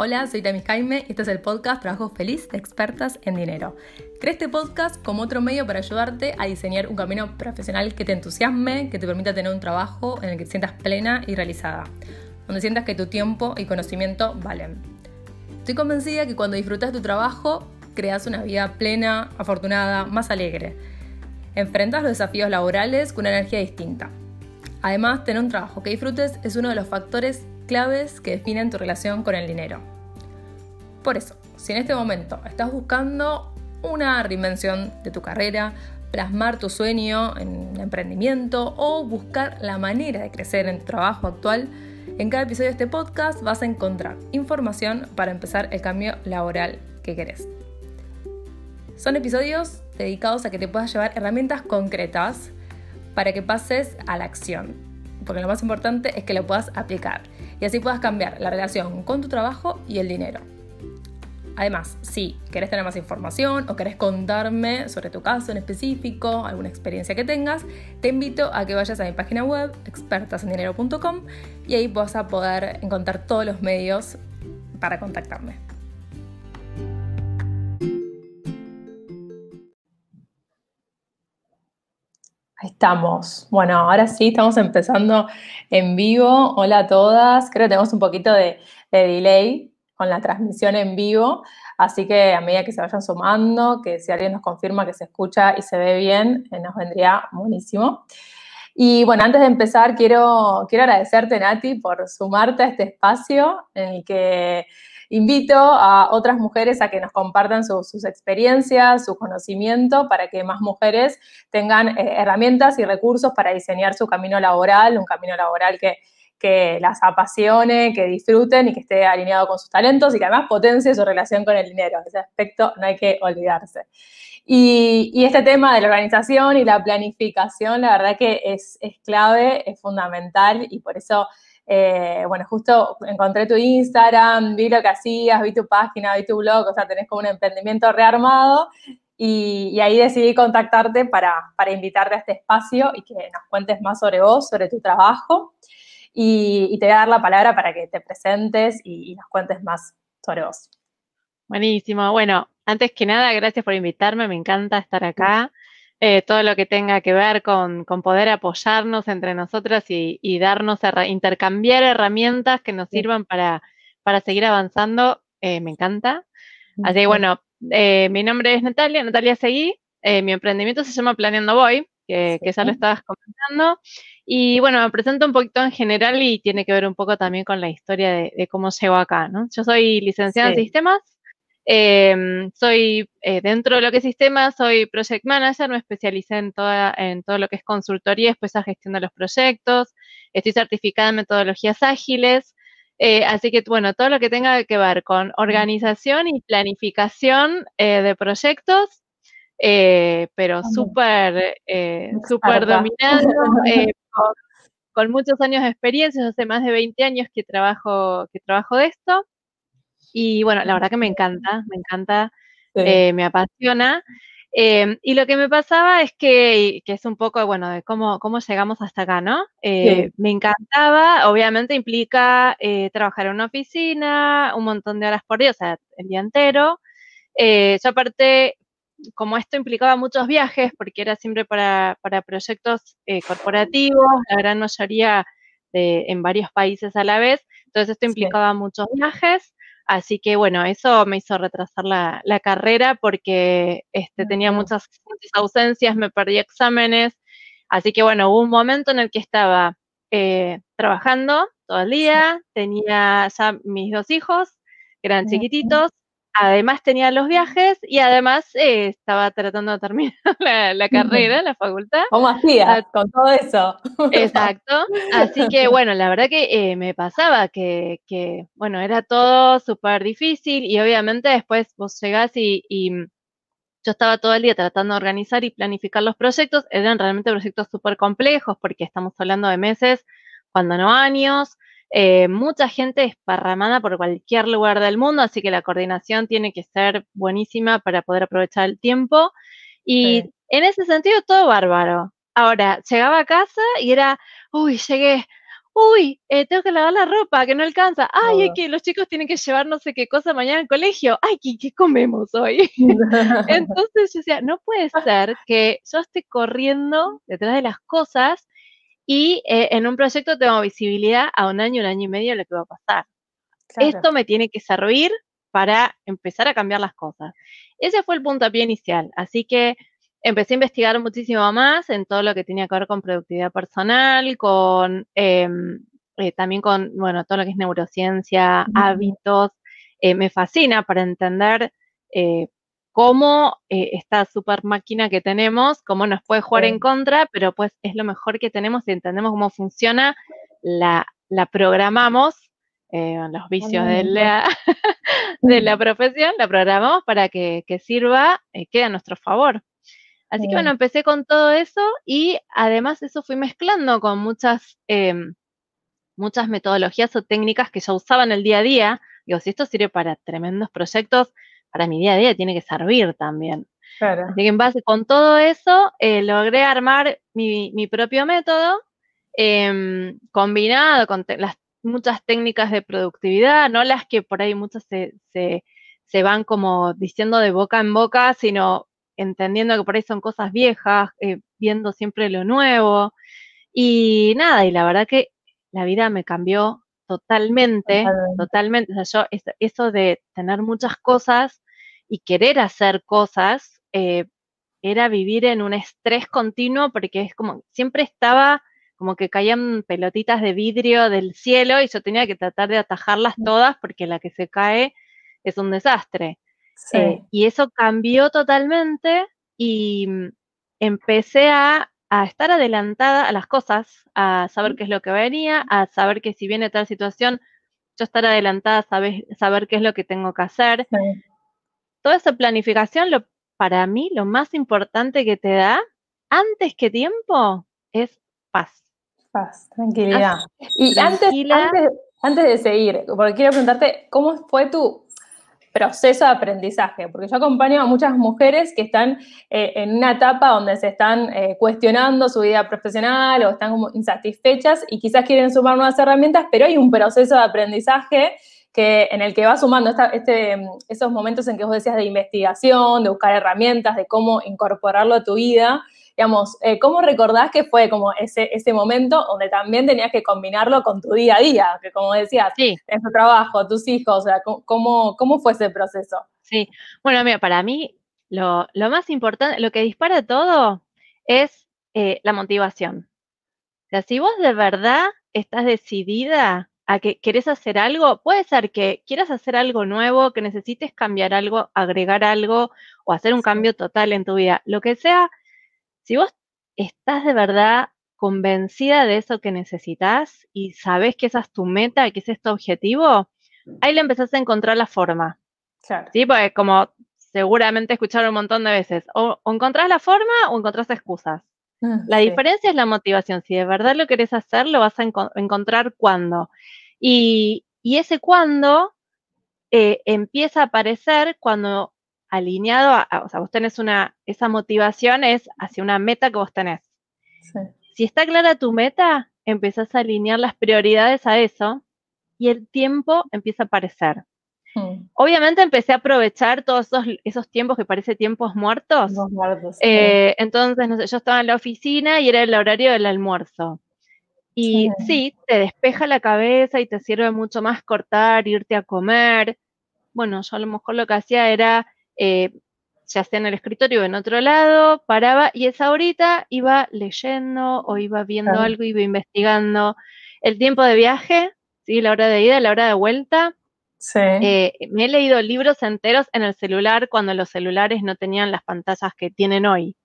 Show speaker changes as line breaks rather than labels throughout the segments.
Hola, soy Tamis Jaime y este es el podcast Trabajo Feliz de Expertas en Dinero. Creé este podcast como otro medio para ayudarte a diseñar un camino profesional que te entusiasme, que te permita tener un trabajo en el que te sientas plena y realizada, donde sientas que tu tiempo y conocimiento valen. Estoy convencida que cuando disfrutas tu trabajo, creas una vida plena, afortunada, más alegre. Enfrentas los desafíos laborales con una energía distinta. Además, tener un trabajo que disfrutes es uno de los factores claves que definen tu relación con el dinero. Por eso, si en este momento estás buscando una reinvención de tu carrera, plasmar tu sueño en un emprendimiento o buscar la manera de crecer en tu trabajo actual, en cada episodio de este podcast vas a encontrar información para empezar el cambio laboral que querés. Son episodios dedicados a que te puedas llevar herramientas concretas para que pases a la acción, porque lo más importante es que lo puedas aplicar y así puedas cambiar la relación con tu trabajo y el dinero. Además, si querés tener más información o querés contarme sobre tu caso en específico, alguna experiencia que tengas, te invito a que vayas a mi página web expertasendinero.com y ahí vas a poder encontrar todos los medios para contactarme. Estamos. Bueno, ahora sí, estamos empezando en vivo. Hola a todas. Creo que tenemos un poquito de, delay con la transmisión en vivo, así que a medida que se vayan sumando, que si alguien nos confirma que se escucha y se ve bien, eh, nos vendría buenísimo. Y bueno, antes de empezar, quiero, quiero agradecerte, Nati, por sumarte a este espacio en el que Invito a otras mujeres a que nos compartan sus experiencias, su conocimiento, para que más mujeres tengan eh, herramientas y recursos para diseñar su camino laboral, un camino laboral que, las apasione, que disfruten y que esté alineado con sus talentos y que además potencie su relación con el dinero. Ese aspecto no hay que olvidarse. Y, este tema de la organización y la planificación, la verdad que es clave, es fundamental y por eso eh, bueno, justo encontré tu Instagram, vi lo que hacías, vi tu página, vi tu blog, o sea, tenés como un emprendimiento rearmado y, ahí decidí contactarte para, invitarte a este espacio y que nos cuentes más sobre vos, sobre tu trabajo y, te voy a dar la palabra para que te presentes y, y nos cuentes más sobre vos.
Buenísimo. Bueno, antes que nada, gracias por invitarme, me encanta estar acá. Eh, todo lo que tenga que ver con, poder apoyarnos entre nosotras y, darnos, intercambiar herramientas que nos sirvan para, seguir avanzando, eh, me encanta. Así que bueno, eh, mi nombre es Natalia, Natalia Seguí, mi emprendimiento se llama Planeando Voy, que, ya lo estabas comentando. Y bueno, me presento un poquito en general y tiene que ver un poco también con la historia de, cómo llego acá, ¿no? Yo soy licenciada en sistemas, Em, soy, eh, dentro de lo que es sistema, soy project manager, me especialicé en, toda, en todo lo que es consultoría, después a gestión de los proyectos, estoy certificada en metodologías ágiles, eh, así que, bueno, todo lo que tenga que ver con organización y planificación eh, de proyectos, pero súper, súper dominado, con, con, muchos años de experiencia, hace más de 20 años que trabajo, que trabajo de esto. Y bueno, la verdad que me encanta, me encanta, eh, me apasiona. Em, y lo que me pasaba es que, que, es un poco, bueno, de cómo, cómo llegamos hasta acá, ¿no? Eh, me encantaba, obviamente implica eh, trabajar en una oficina, un montón de horas por día, o sea, el día entero. yo aparte, como esto implicaba muchos viajes, porque era siempre para, para proyectos corporativos, la gran mayoría de, en varios países a la vez, entonces esto implicaba muchos viajes. Así que bueno, eso me hizo retrasar la, carrera porque este, tenía muchas, ausencias, me perdí exámenes. Así que bueno, hubo un momento en el que estaba eh, trabajando todo el día, tenía ya mis dos hijos, eran chiquititos, además tenía los viajes y además eh, estaba tratando de terminar la, carrera, la facultad.
¿Cómo hacías con todo eso?
Exacto. Así que bueno, la verdad que eh, me pasaba que, bueno, era todo súper difícil y obviamente después vos llegás y, y, yo estaba todo el día tratando de organizar y planificar los proyectos. Eran realmente proyectos súper complejos porque estamos hablando de meses, cuando no años. Eh, mucha gente esparramada por cualquier lugar del mundo, así que la coordinación tiene que ser buenísima para poder aprovechar el tiempo. Y en ese sentido, todo bárbaro. Ahora, llegaba a casa y era, uy, llegué, uy, eh, tengo que lavar la ropa, que no alcanza, ay, es que los chicos tienen que llevar no sé qué cosa mañana al colegio, ay, ¿qué, comemos hoy? Entonces yo decía, no puede ser que yo esté corriendo detrás de las cosas y eh, en un proyecto tengo visibilidad a un año, un año y medio de lo que va a pasar. Esto me tiene que servir para empezar a cambiar las cosas. Ese fue el puntapié inicial, así que empecé a investigar muchísimo más en todo lo que tenía que ver con productividad personal, con em, eh, también con, bueno, todo lo que es neurociencia, hábitos. Eh, me fascina para entender eh, cómo esta super máquina que tenemos, cómo nos puede jugar en contra, pero pues es lo mejor que tenemos y entendemos cómo funciona, la, la programamos, los vicios de la, de la profesión, la programamos para que, que sirva, quede a nuestro favor. Así que bueno, empecé con todo eso y además eso fui mezclando con muchas, em, muchas metodologías o técnicas que yo usaba en el día a día. Digo, si esto sirve para tremendos proyectos, para mi día a día tiene que servir también. Así que en base con todo eso, eh, logré armar mi, propio método, em, combinado con las muchas técnicas de productividad, no las que por ahí muchas se, se van como diciendo de boca en boca, sino entendiendo que por ahí son cosas viejas, eh, viendo siempre lo nuevo. Y nada, y la verdad que la vida me cambió totalmente, totalmente. O sea, yo, eso de tener muchas cosas y querer hacer cosas, eh, era vivir en un estrés continuo porque es como, siempre estaba como que caían pelotitas de vidrio del cielo y yo tenía que tratar de atajarlas mm. todas porque la que se cae es un desastre. Eh, y eso cambió totalmente y mm, empecé a, estar adelantada a las cosas, a saber qué es lo que venía, a saber que si viene tal situación, yo estar adelantada, saber, saber qué es lo que tengo que hacer. Toda esa planificación, lo, para mí, lo más importante que te da, antes que tiempo, es paz.
Paz, tranquilidad. y Antes, antes, antes de seguir, porque quiero preguntarte, ¿cómo fue tu proceso de aprendizaje, porque yo acompaño a muchas mujeres que están eh, en una etapa donde se están eh, cuestionando su vida profesional o están como insatisfechas y quizás quieren sumar nuevas herramientas, pero hay un proceso de aprendizaje que, en el que va sumando este, esos momentos en que vos decías de investigación, de buscar herramientas, de cómo incorporarlo a tu vida digamos, eh, ¿cómo recordás que fue como ese, ese momento donde también tenías que combinarlo con tu día a día? Que como decías, en tu trabajo, tus hijos, o sea, ¿cómo, cómo fue ese proceso?
Sí, bueno, mira, para mí lo, más importante, lo que dispara todo es eh, la motivación. O sea, si vos de verdad estás decidida a que querés hacer algo, puede ser que quieras hacer algo nuevo, que necesites cambiar algo, agregar algo o hacer un cambio total en tu vida. Lo que sea, si vos estás de verdad convencida de eso que necesitas y sabes que esa es tu meta, que ese es tu objetivo, ahí le empezás a encontrar la forma. Claro. ¿Sí? Porque como seguramente escucharon un montón de veces, o, encontrás la forma o encontrás excusas. Mm, la diferencia es la motivación. Si de verdad lo querés hacer, lo vas a encontrar cuando. Y, ese cuando eh, empieza a aparecer cuando alineado a, o sea, vos tenés una, esa motivación es hacia una meta que vos tenés. Si está clara tu meta, empezás a alinear las prioridades a eso y el tiempo empieza a aparecer. Hmm. Obviamente empecé a aprovechar todos esos, tiempos que parece tiempos muertos. Eh, entonces, no sé, yo estaba en la oficina y era el horario del almuerzo. Y sí, te despeja la cabeza y te sirve mucho más cortar, irte a comer. Bueno, yo a lo mejor lo que hacía era eh, ya sea en el escritorio o en otro lado, paraba y esa horita iba leyendo o iba viendo algo, iba investigando. El tiempo de viaje, ¿sí? la hora de ida, la hora de vuelta. Eh, me he leído libros enteros en el celular cuando los celulares no tenían las pantallas que tienen hoy.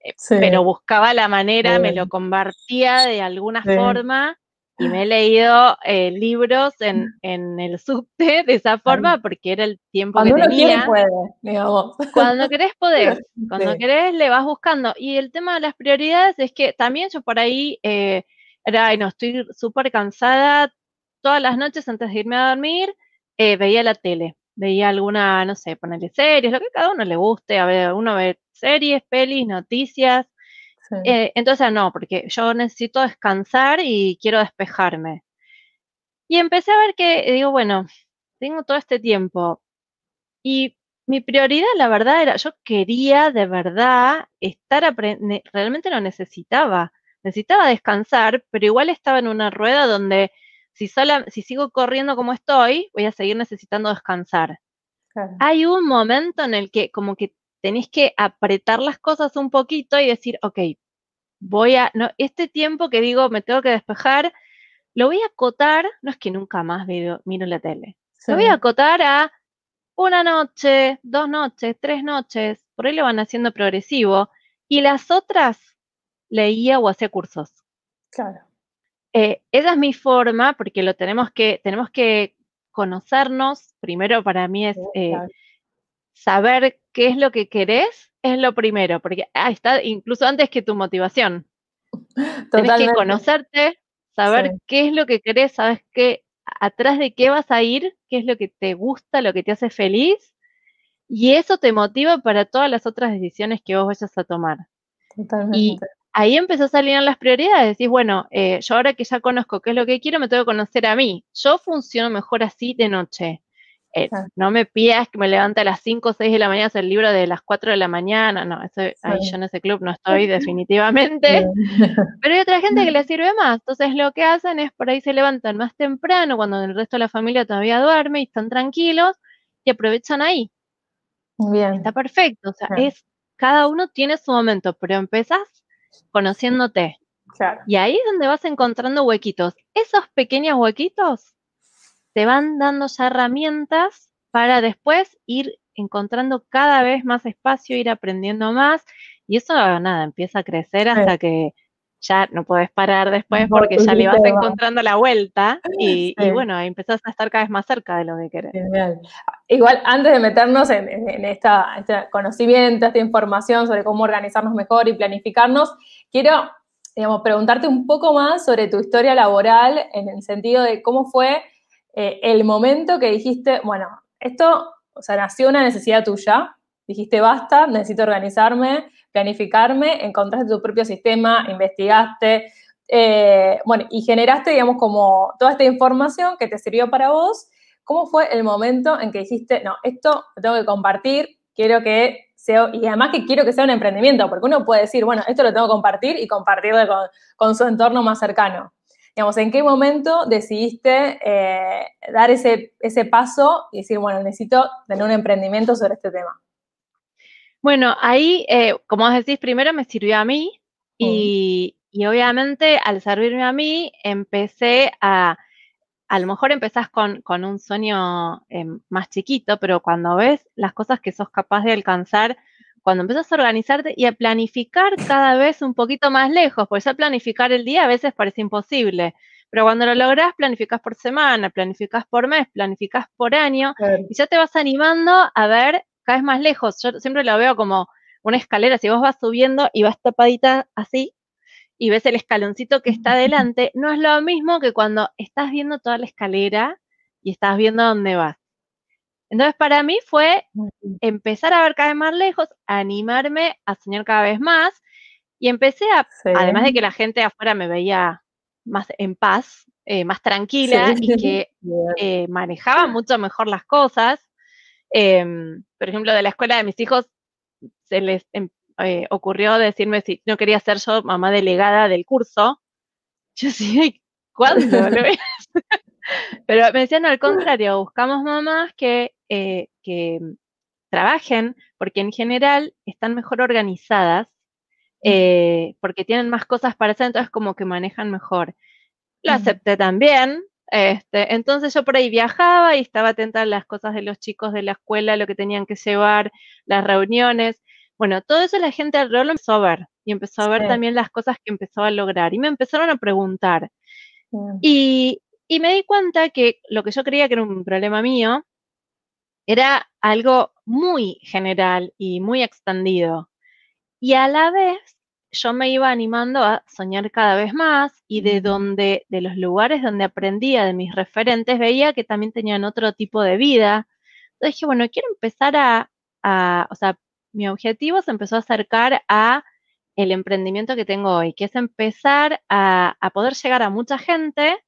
Eh, pero buscaba la manera, me lo compartía de alguna forma y me he leído eh, libros en, en, el subte de esa forma porque era el tiempo que tenía. puede, digamos. Cuando querés podés, cuando querés le vas buscando. Y el tema de las prioridades es que también yo por ahí eh, era, ay, no, estoy súper cansada, todas las noches antes de irme a dormir, eh, veía la tele, veía alguna, no sé, ponerle series, lo que a cada uno le guste, a ver, uno ve series, pelis, noticias, Eh, entonces, no, porque yo necesito descansar y quiero despejarme. Y empecé a ver que, digo, bueno, tengo todo este tiempo. Y mi prioridad, la verdad, era, yo quería de verdad estar aprendiendo, realmente lo necesitaba. Necesitaba descansar, pero igual estaba en una rueda donde si, sola, si sigo corriendo como estoy, voy a seguir necesitando descansar. Hay un momento en el que como que tenés que apretar las cosas un poquito y decir, ok, voy a, no, este tiempo que digo me tengo que despejar, lo voy a acotar, no es que nunca más veo, miro la tele, lo voy a acotar a una noche, dos noches, tres noches, por ahí lo van haciendo progresivo, y las otras leía o hacía cursos.
Claro.
Eh, esa es mi forma, porque lo tenemos que, tenemos que conocernos. Primero para mí es eh, saber qué es lo que querés, es lo primero, porque ah, está incluso antes que tu motivación. Tienes que conocerte, saber qué es lo que querés, sabes qué, atrás de qué vas a ir, qué es lo que te gusta, lo que te hace feliz, y eso te motiva para todas las otras decisiones que vos vayas a tomar. Totalmente ahí empezó a salir las prioridades. Decís, bueno, eh, yo ahora que ya conozco qué es lo que quiero, me tengo que conocer a mí. Yo funciono mejor así de noche. Eh, no me pidas que me levante a las 5 o 6 de la mañana hacer el libro de las 4 de la mañana. No, eso, ahí yo en ese club no estoy definitivamente. Pero hay otra gente que le sirve más. Entonces lo que hacen es por ahí se levantan más temprano cuando el resto de la familia todavía duerme y están tranquilos y aprovechan ahí. Bien. Está perfecto. O sea, es cada uno tiene su momento, pero empezás conociéndote. Y ahí es donde vas encontrando huequitos. Esos pequeños huequitos te van dando ya herramientas para después ir encontrando cada vez más espacio, ir aprendiendo más. Y eso, nada, empieza a crecer hasta que ya no puedes parar después porque ya le vas encontrando la vuelta y, bueno, empezás a estar cada vez más cerca de lo que querés.
Igual, antes de meternos en, esta, este conocimiento, esta información sobre cómo organizarnos mejor y planificarnos, quiero, digamos, preguntarte un poco más sobre tu historia laboral en el sentido de cómo fue eh, el momento que dijiste, bueno, esto, o sea, nació una necesidad tuya, dijiste, basta, necesito organizarme, planificarme, encontraste tu propio sistema, investigaste, eh, bueno, y generaste, digamos, como toda esta información que te sirvió para vos. ¿Cómo fue el momento en que dijiste, no, esto lo tengo que compartir, quiero que sea, y además que quiero que sea un emprendimiento, porque uno puede decir, bueno, esto lo tengo que compartir y compartirlo con, su entorno más cercano. Digamos, ¿en qué momento decidiste eh, dar ese, ese paso y decir, bueno, necesito tener un emprendimiento sobre este tema?
Bueno, ahí, eh, como decís, primero me sirvió a mí y, obviamente al servirme a mí empecé a, a lo mejor empezás con, un sueño em, más chiquito, pero cuando ves las cosas que sos capaz de alcanzar, cuando empiezas a organizarte y a planificar cada vez un poquito más lejos, porque ya planificar el día a veces parece imposible, pero cuando lo lográs, planificás por semana, planificás por mes, planificás por año, y ya te vas animando a ver cada vez más lejos. Yo siempre lo veo como una escalera, si vos vas subiendo y vas tapadita así y ves el escaloncito que está adelante, no es lo mismo que cuando estás viendo toda la escalera y estás viendo dónde vas. Entonces, para mí fue empezar a ver cada vez más lejos, animarme a soñar cada vez más y empecé a, además de que la gente afuera me veía más en paz, eh, más tranquila y que eh, manejaba mucho mejor las cosas, Em, por ejemplo, de la escuela de mis hijos, se les em, eh, ocurrió decirme si no quería ser yo mamá delegada del curso. Yo sí, ¿cuándo? Pero me decían al contrario, buscamos mamás que, eh, que trabajen porque en general están mejor organizadas, eh, porque tienen más cosas para hacer, entonces como que manejan mejor. Lo acepté también, este, entonces yo por ahí viajaba y estaba atenta a las cosas de los chicos de la escuela, lo que tenían que llevar, las reuniones. Bueno, todo eso la gente alrededor lo empezó a ver y empezó a ver también las cosas que empezó a lograr y me empezaron a preguntar. Y, y me di cuenta que lo que yo creía que era un problema mío era algo muy general y muy extendido. Y a la vez yo me iba animando a soñar cada vez más y de donde, de los lugares donde aprendía de mis referentes, veía que también tenían otro tipo de vida. Entonces dije, bueno, quiero empezar a, o sea, mi objetivo se empezó a acercar a el emprendimiento que tengo hoy, que es empezar a, poder llegar a mucha gente.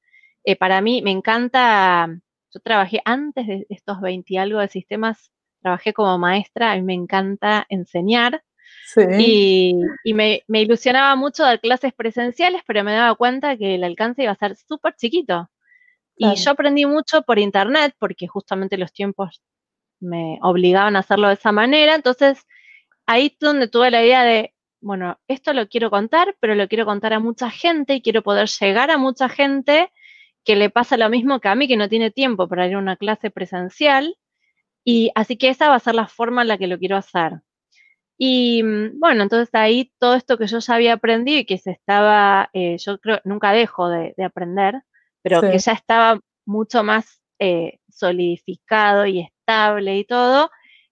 Eh, para mí me encanta, yo trabajé antes de estos 20 y algo de sistemas, trabajé como maestra, a mí me encanta enseñar. Y, me, ilusionaba mucho dar clases presenciales, pero me daba cuenta que el alcance iba a ser súper chiquito. Y yo aprendí mucho por internet, porque justamente los tiempos me obligaban a hacerlo de esa manera. Entonces, ahí es donde tuve la idea de, bueno, esto lo quiero contar, pero lo quiero contar a mucha gente y quiero poder llegar a mucha gente que le pasa lo mismo que a mí, que no tiene tiempo para ir a una clase presencial. Y así que esa va a ser la forma en la que lo quiero hacer. Y mm, bueno, entonces ahí todo esto que yo ya había aprendido y que se estaba, eh, yo creo, nunca dejo de, aprender, pero que ya estaba mucho más eh, solidificado y estable y todo,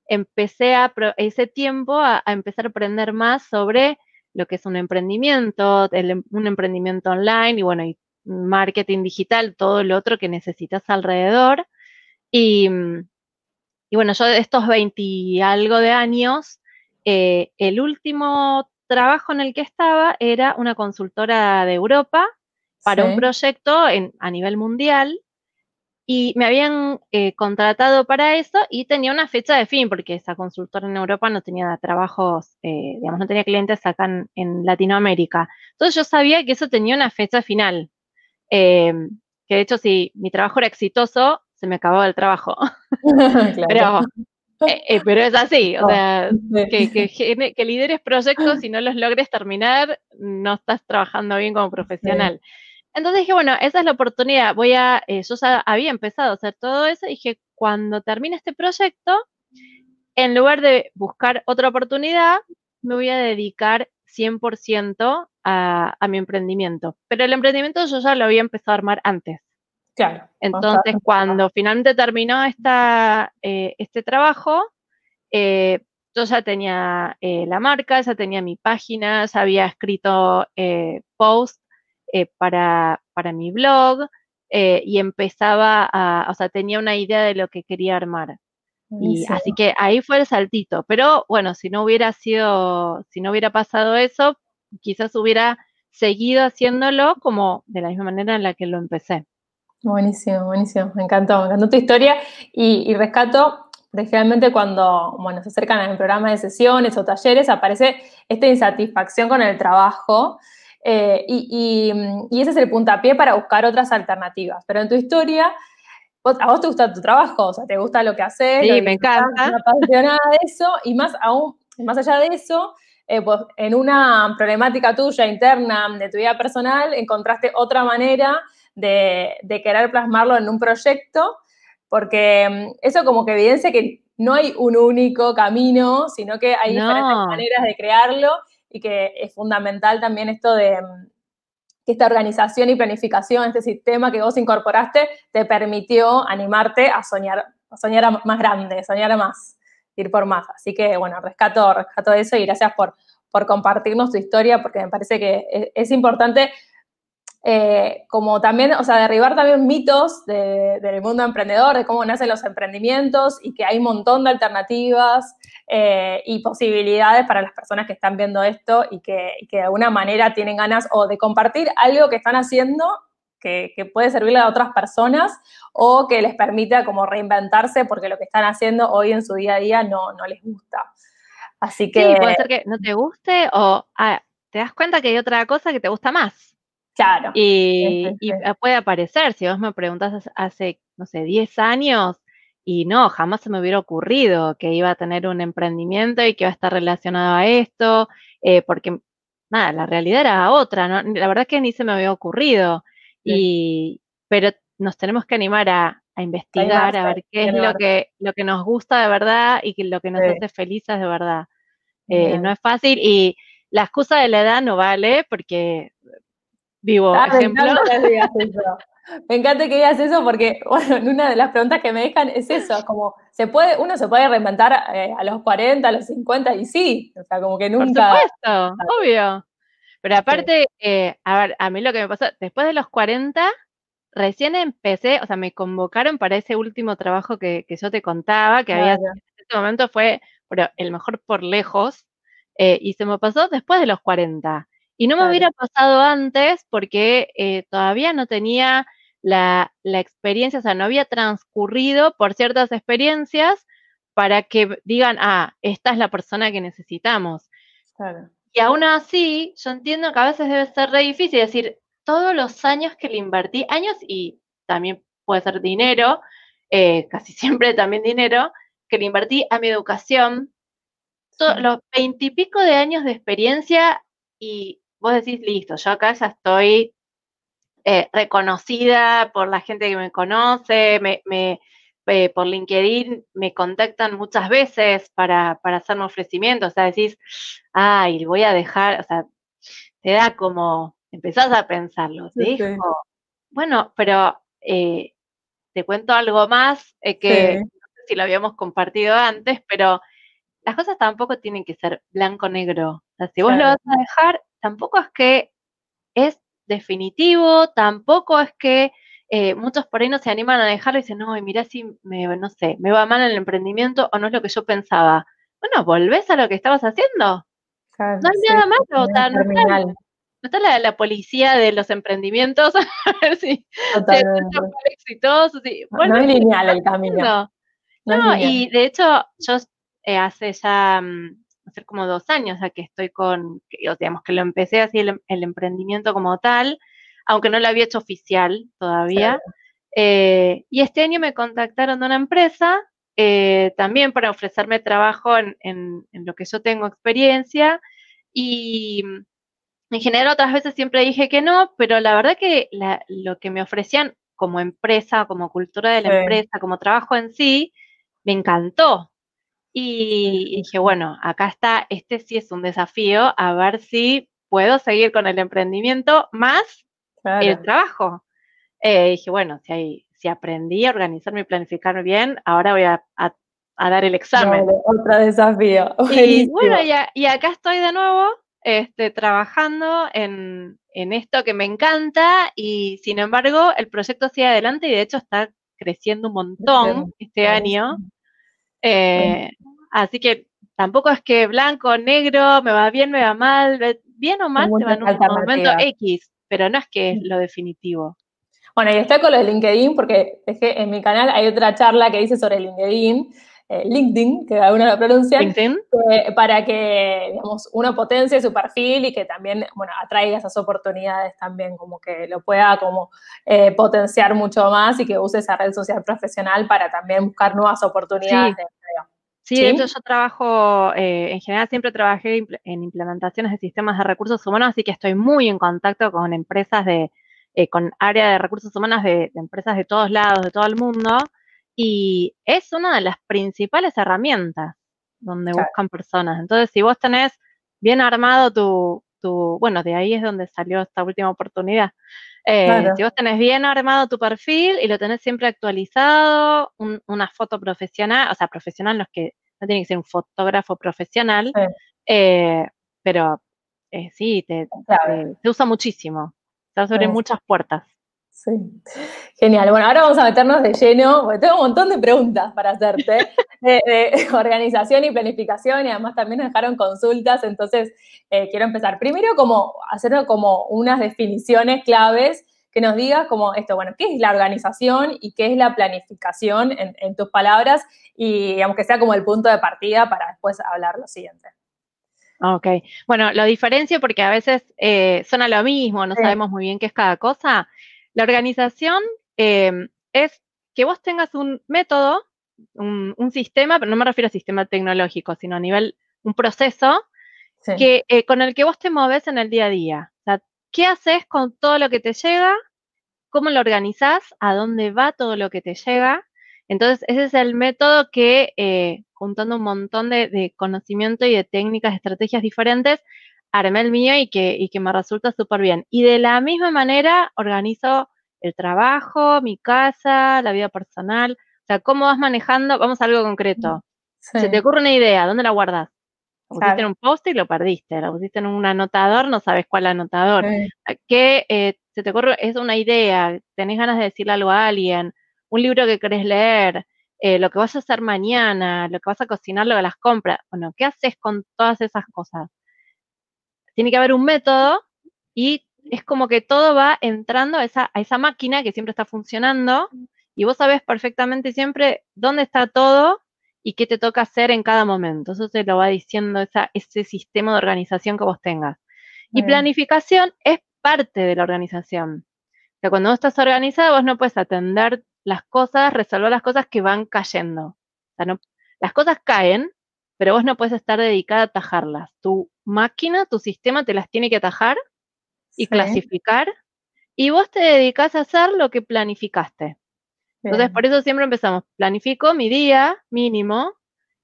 empecé a, ese tiempo a, empezar a aprender más sobre lo que es un emprendimiento, em, un emprendimiento online y bueno, y marketing digital, todo lo otro que necesitas alrededor. Y, mm, y bueno, yo de estos 20 y algo de años, eh, el último trabajo en el que estaba era una consultora de Europa para un proyecto a nivel mundial y me habían eh, contratado para eso y tenía una fecha de fin, porque esa consultora en Europa no tenía trabajos, eh, digamos, no tenía clientes acá en, Latinoamérica. Entonces yo sabía que eso tenía una fecha final. Eh, que de hecho, si mi trabajo era exitoso, se me acababa el trabajo. pero, pero es así, o sea, que, que, que, lideres proyectos y no los logres terminar, no estás trabajando bien como profesional. Entonces dije, bueno, esa es la oportunidad. Voy a, eh, yo ya había empezado a hacer todo eso. Dije, cuando termine este proyecto, en lugar de buscar otra oportunidad, me voy a dedicar 100% a, a mi emprendimiento. Pero el emprendimiento yo ya lo había empezado a armar antes.
Claro.
Entonces, cuando finalmente terminó esta, eh, este trabajo, eh, yo ya tenía la marca, ya tenía mi página, ya había escrito posts eh, para, para, mi blog eh, y empezaba a, o sea, tenía una idea de lo que quería armar. Y así que ahí fue el saltito. Pero bueno, si no hubiera sido, si no hubiera pasado eso, quizás hubiera seguido haciéndolo como de la misma manera en la que lo empecé.
Buenísimo, buenísimo. Me encantó, me encantó tu historia y, rescato, generalmente cuando bueno, se acercan a programa de sesiones o talleres, aparece esta insatisfacción con el trabajo eh, y, ese es el puntapié para buscar otras alternativas. Pero en tu historia, a vos te gusta tu trabajo, o sea, te gusta lo que haces.
Sí, me encanta.
apasionada de eso, y más aún, más allá de eso, eh, pues en una problemática tuya interna de tu vida personal, encontraste otra manera de, querer plasmarlo en un proyecto, porque mm, eso como que evidencia que no hay un único camino, sino que hay diferentes maneras de crearlo y que es fundamental también esto de mm, que esta organización y planificación, este sistema que vos incorporaste, te permitió animarte a soñar, a soñar más grande, soñar a más, ir por más. Así que, bueno, rescato, rescato eso y gracias por, por compartirnos tu historia, porque me parece que es importante eh, como también, o sea, derribar también mitos del mundo emprendedor, de cómo nacen los emprendimientos y que hay un montón de alternativas eh, y posibilidades para las personas que están viendo esto y que, de alguna manera tienen ganas o de compartir algo que están haciendo que, puede servirle a otras personas o que les permita como reinventarse porque lo que están haciendo hoy en su día a día no, no les gusta. Así que...
Sí, puede ser que no te guste o ah, te das cuenta que hay otra cosa que te gusta más.
Claro.
Y, puede aparecer, si vos me preguntas hace, no sé, 10 años, y no, jamás se me hubiera ocurrido que iba a tener un emprendimiento y que iba a estar relacionado a esto, eh, porque, nada, la realidad era otra, ¿no? La verdad es que ni se me había ocurrido. Y, pero nos tenemos que animar a, investigar, a ver qué es lo que, lo que nos gusta de verdad y que lo que nos hace felices de verdad. Eh, no es fácil y la excusa de la edad no vale porque vivo ah, ejemplo.
Me encanta, que digas eso porque, bueno, una de las preguntas que me dejan es eso, como, ¿se puede, uno se puede reinventar eh, a los 40, a los 50? Y sí, o sea, como que nunca...
Por supuesto, obvio. Pero aparte, eh, a ver, a mí lo que me pasó, después de los 40, recién empecé, o sea, me convocaron para ese último trabajo que, yo te contaba, que había, en ese momento fue pero el mejor por lejos, eh, y se me pasó después de los 40. Y no me hubiera pasado antes porque eh, todavía no tenía la, la, experiencia, o sea, no había transcurrido por ciertas experiencias para que digan, ah, esta es la persona que necesitamos. Y aún así, yo entiendo que a veces debe ser re difícil decir, todos los años que le invertí, años y también puede ser dinero, eh, casi siempre también dinero, que le invertí a mi educación, los veintipico de años de experiencia y vos decís, listo, yo acá ya estoy eh, reconocida por la gente que me conoce, me, eh, por LinkedIn me contactan muchas veces para, para hacerme ofrecimientos, o sea, decís, ay, voy a dejar, o sea, te da como, empezás a pensarlo, dejo. Bueno, pero eh, te cuento algo más que no sé si lo habíamos compartido antes, pero las cosas tampoco tienen que ser blanco-negro. O sea, si vos lo vas a dejar, tampoco es que es definitivo, tampoco es que eh, muchos por ahí no se animan a dejarlo y dicen, no, mira si me, no sé, me va mal en el emprendimiento o no es lo que yo pensaba. Bueno, volvés a lo que estabas haciendo. no hay nada más no, está la, la, policía de los emprendimientos a ver si,
son
exitosos.
no es lineal el camino.
No, y de hecho, yo eh, hace ya, mm, hace como dos años ya que estoy con, digamos que lo empecé así el, emprendimiento como tal, aunque no lo había hecho oficial todavía. Eh, y este año me contactaron de una empresa eh, también para ofrecerme trabajo en, en, lo que yo tengo experiencia y en general otras veces siempre dije que no, pero la verdad que lo que me ofrecían como empresa, como cultura de la empresa, como trabajo en sí, me encantó. Y dije, bueno, acá está, este sí es un desafío, a ver si puedo seguir con el emprendimiento más el trabajo. Eh, dije, bueno, si, hay, si aprendí a organizarme y planificarme bien, ahora voy a, dar el examen.
otro desafío.
Y bueno, y, acá estoy de nuevo, este, trabajando en, en esto que me encanta y sin embargo el proyecto sigue adelante y de hecho está creciendo un montón este año. Eh, así que tampoco es que blanco, negro, me va bien, me va mal, bien o mal, te va en un momento X, pero no es que es lo definitivo.
Bueno, y está con lo de LinkedIn, porque es que en mi canal hay otra charla que dice sobre LinkedIn, eh, LinkedIn, que algunos lo pronuncian, para que, digamos, uno potencie su perfil y que también, bueno, atraiga esas oportunidades también, como que lo pueda como eh, potenciar mucho más y que use esa red social profesional para también buscar nuevas oportunidades
sí. de hecho yo trabajo, eh, en general siempre trabajé en implementaciones de sistemas de recursos humanos, así que estoy muy en contacto con empresas de, con área de recursos humanos de, empresas de todos lados, de todo el mundo, y es una de las principales herramientas donde buscan personas. Entonces, si vos tenés bien armado tu, tu, bueno, de ahí es donde salió esta última oportunidad. Eh, si vos tenés bien armado tu perfil y lo tenés siempre actualizado, una foto profesional, o sea, profesional no es que no tiene que ser un fotógrafo profesional, eh, pero eh, sí, te, te, usa muchísimo, está sobre muchas puertas.
Sí. Genial. Bueno, ahora vamos a meternos de lleno, porque tengo un montón de preguntas para hacerte de, organización y planificación y además también nos dejaron consultas, entonces eh, quiero empezar. Primero, como hacer como unas definiciones claves que nos digas como esto, bueno, ¿qué es la organización y qué es la planificación en, tus palabras? Y digamos que sea como el punto de partida para después hablar lo siguiente.
Ok, bueno, lo diferencio porque a veces eh, suena lo mismo, no sabemos muy bien qué es cada cosa. La organización em, es que vos tengas un método, un, sistema, pero no me refiero a sistema tecnológico, sino a nivel, un proceso que, eh, con el que vos te moves en el día a día. O sea, ¿qué haces con todo lo que te llega? ¿Cómo lo organizás? ¿A dónde va todo lo que te llega? Entonces, ese es el método que, eh, juntando un montón de, de, conocimiento y de técnicas, estrategias diferentes, armé el mío y que, y que me resulta súper bien. Y de la misma manera organizo el trabajo, mi casa, la vida personal. O sea, cómo vas manejando, vamos a algo concreto. Se te ocurre una idea, ¿dónde la guardas? Lo pusiste en un post y lo perdiste, lo pusiste en un anotador, no sabes cuál anotador. ¿Qué eh, se te ocurre? Es una idea, tenés ganas de decirle algo a alguien, un libro que querés leer, eh, lo que vas a hacer mañana, lo que vas a cocinar, lo de las compras. Bueno, ¿qué haces con todas esas cosas? Tiene que haber un método y es como que todo va entrando a esa, a esa máquina que siempre está funcionando y vos sabés perfectamente siempre dónde está todo y qué te toca hacer en cada momento. Eso se lo va diciendo esa, ese sistema de organización que vos tengas. Y planificación es parte de la organización. O sea, cuando vos estás organizado, vos no puedes atender las cosas, resolver las cosas que van cayendo. O sea, no, las cosas caen, pero vos no puedes estar dedicada a atajarlas. Tu máquina, tu sistema te las tiene que atajar y clasificar, y vos te dedicas a hacer lo que planificaste. Entonces, por eso siempre empezamos, planifico mi día mínimo,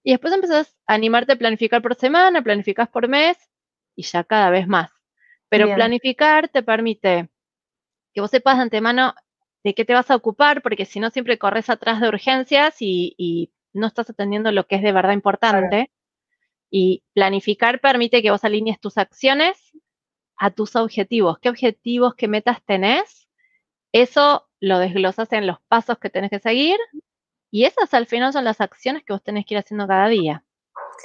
y después empezás a animarte a planificar por semana, planificas por mes, y ya cada vez más. Pero planificar te permite que vos sepas de antemano de qué te vas a ocupar, porque si no siempre corres atrás de urgencias y, no estás atendiendo lo que es de verdad importante. Y planificar permite que vos alinees tus acciones a tus objetivos. ¿Qué objetivos, qué metas tenés? Eso lo desglosas en los pasos que tenés que seguir y esas al final son las acciones que vos tenés que ir haciendo cada día.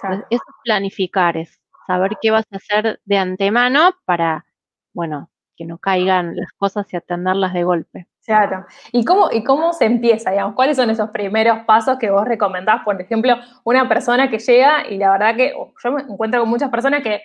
eso es planificar, es saber qué vas a hacer de antemano para, bueno, que no caigan las cosas y atenderlas de golpe.
Claro. ¿Y cómo, ¿Y cómo se empieza, digamos? ¿Cuáles son esos primeros pasos que vos recomendás? Por ejemplo, una persona que llega y la verdad que yo me encuentro con muchas personas que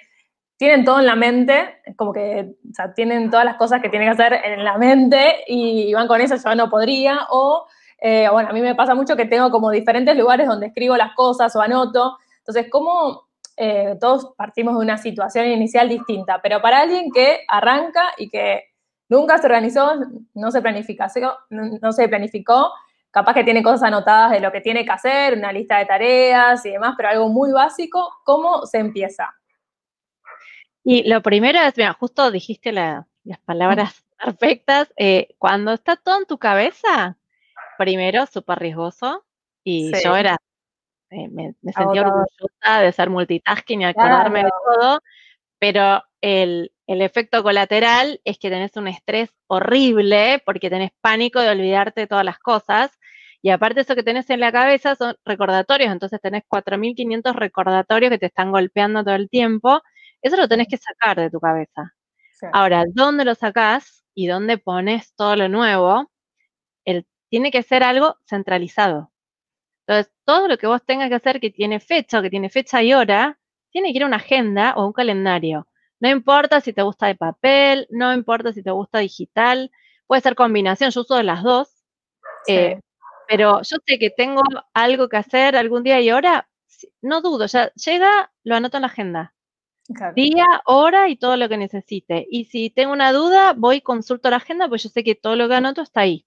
tienen todo en la mente, como que tienen todas las cosas que tienen que hacer en la mente y van con eso, yo no podría. O, eh, bueno, a mí me pasa mucho que tengo como diferentes lugares donde escribo las cosas o anoto. Entonces, ¿cómo eh, todos partimos de una situación inicial distinta? Pero para alguien que arranca y que nunca se organizó, no se planificó, no, se planificó, capaz que tiene cosas anotadas de lo que tiene que hacer, una lista de tareas y demás, pero algo muy básico, ¿cómo se empieza?
Y lo primero es, mira, justo dijiste las palabras perfectas, eh, cuando está todo en tu cabeza, primero, súper riesgoso, y yo era, eh, me, sentía orgullosa de ser multitasking y acordarme de todo, pero el, el efecto colateral es que tenés un estrés horrible porque tenés pánico de olvidarte de todas las cosas. Y aparte eso que tenés en la cabeza son recordatorios, entonces tenés 4.500 recordatorios que te están golpeando todo el tiempo. Eso lo tenés que sacar de tu cabeza. Ahora, ¿dónde lo sacás y dónde pones todo lo nuevo? El, tiene que ser algo centralizado. Entonces, todo lo que vos tengas que hacer que tiene fecha o que tiene fecha y hora, tiene que ir a una agenda o un calendario. No importa si te gusta de papel, no importa si te gusta digital, puede ser combinación, yo uso de las dos. Eh, pero yo sé que tengo algo que hacer algún día y hora, no dudo, ya llega, lo anoto en la agenda. Día, hora y todo lo que necesite. Y si tengo una duda, voy consulto la agenda, pues yo sé que todo lo que anoto está ahí.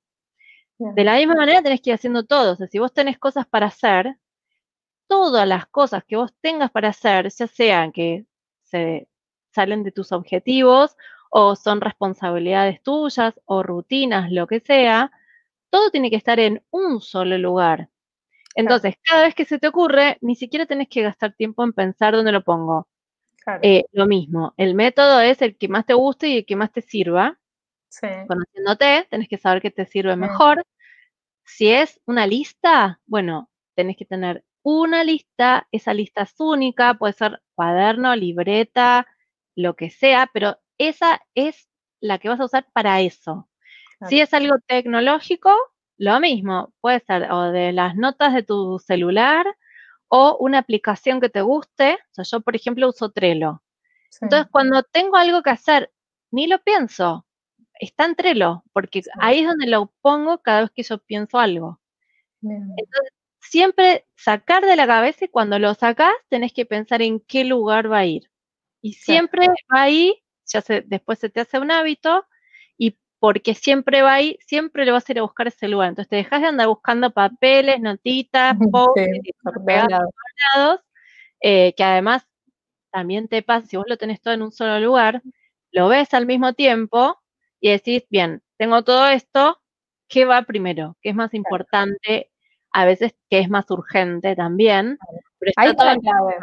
De la misma manera tenés que ir haciendo todo. O sea, si vos tenés cosas para hacer, todas las cosas que vos tengas para hacer, ya sean que se salen de tus objetivos o son responsabilidades tuyas o rutinas, lo que sea, todo tiene que estar en un solo lugar. Entonces, cada vez que se te ocurre, ni siquiera tenés que gastar tiempo en pensar dónde lo pongo. Eh, lo mismo, el método es el que más te guste y el que más te sirva. Conociéndote, tenés que saber qué te sirve mejor. Si es una lista, bueno, tenés que tener una lista, esa lista es única, puede ser cuaderno, libreta, lo que sea, pero esa es la que vas a usar para eso. Si es algo tecnológico, lo mismo, puede ser o de las notas de tu celular o una aplicación que te guste. O sea, yo, por ejemplo, uso Trello. Entonces, cuando tengo algo que hacer, ni lo pienso, está en Trello, porque ahí es donde lo pongo cada vez que yo pienso algo. Entonces, siempre sacar de la cabeza y cuando lo sacas, tenés que pensar en qué lugar va a ir. Y siempre va ahí, ya se, después se te hace un hábito, y porque siempre va ahí, siempre le vas a ir a buscar ese lugar. Entonces te dejas de andar buscando papeles, notitas, pegados, eh, que además también te pasa, si vos lo tenés todo en un solo lugar, lo ves al mismo tiempo y decís, bien, tengo todo esto, ¿qué va primero? ¿Qué es más importante? A veces, ¿qué es más urgente también?
Ahí está la clave.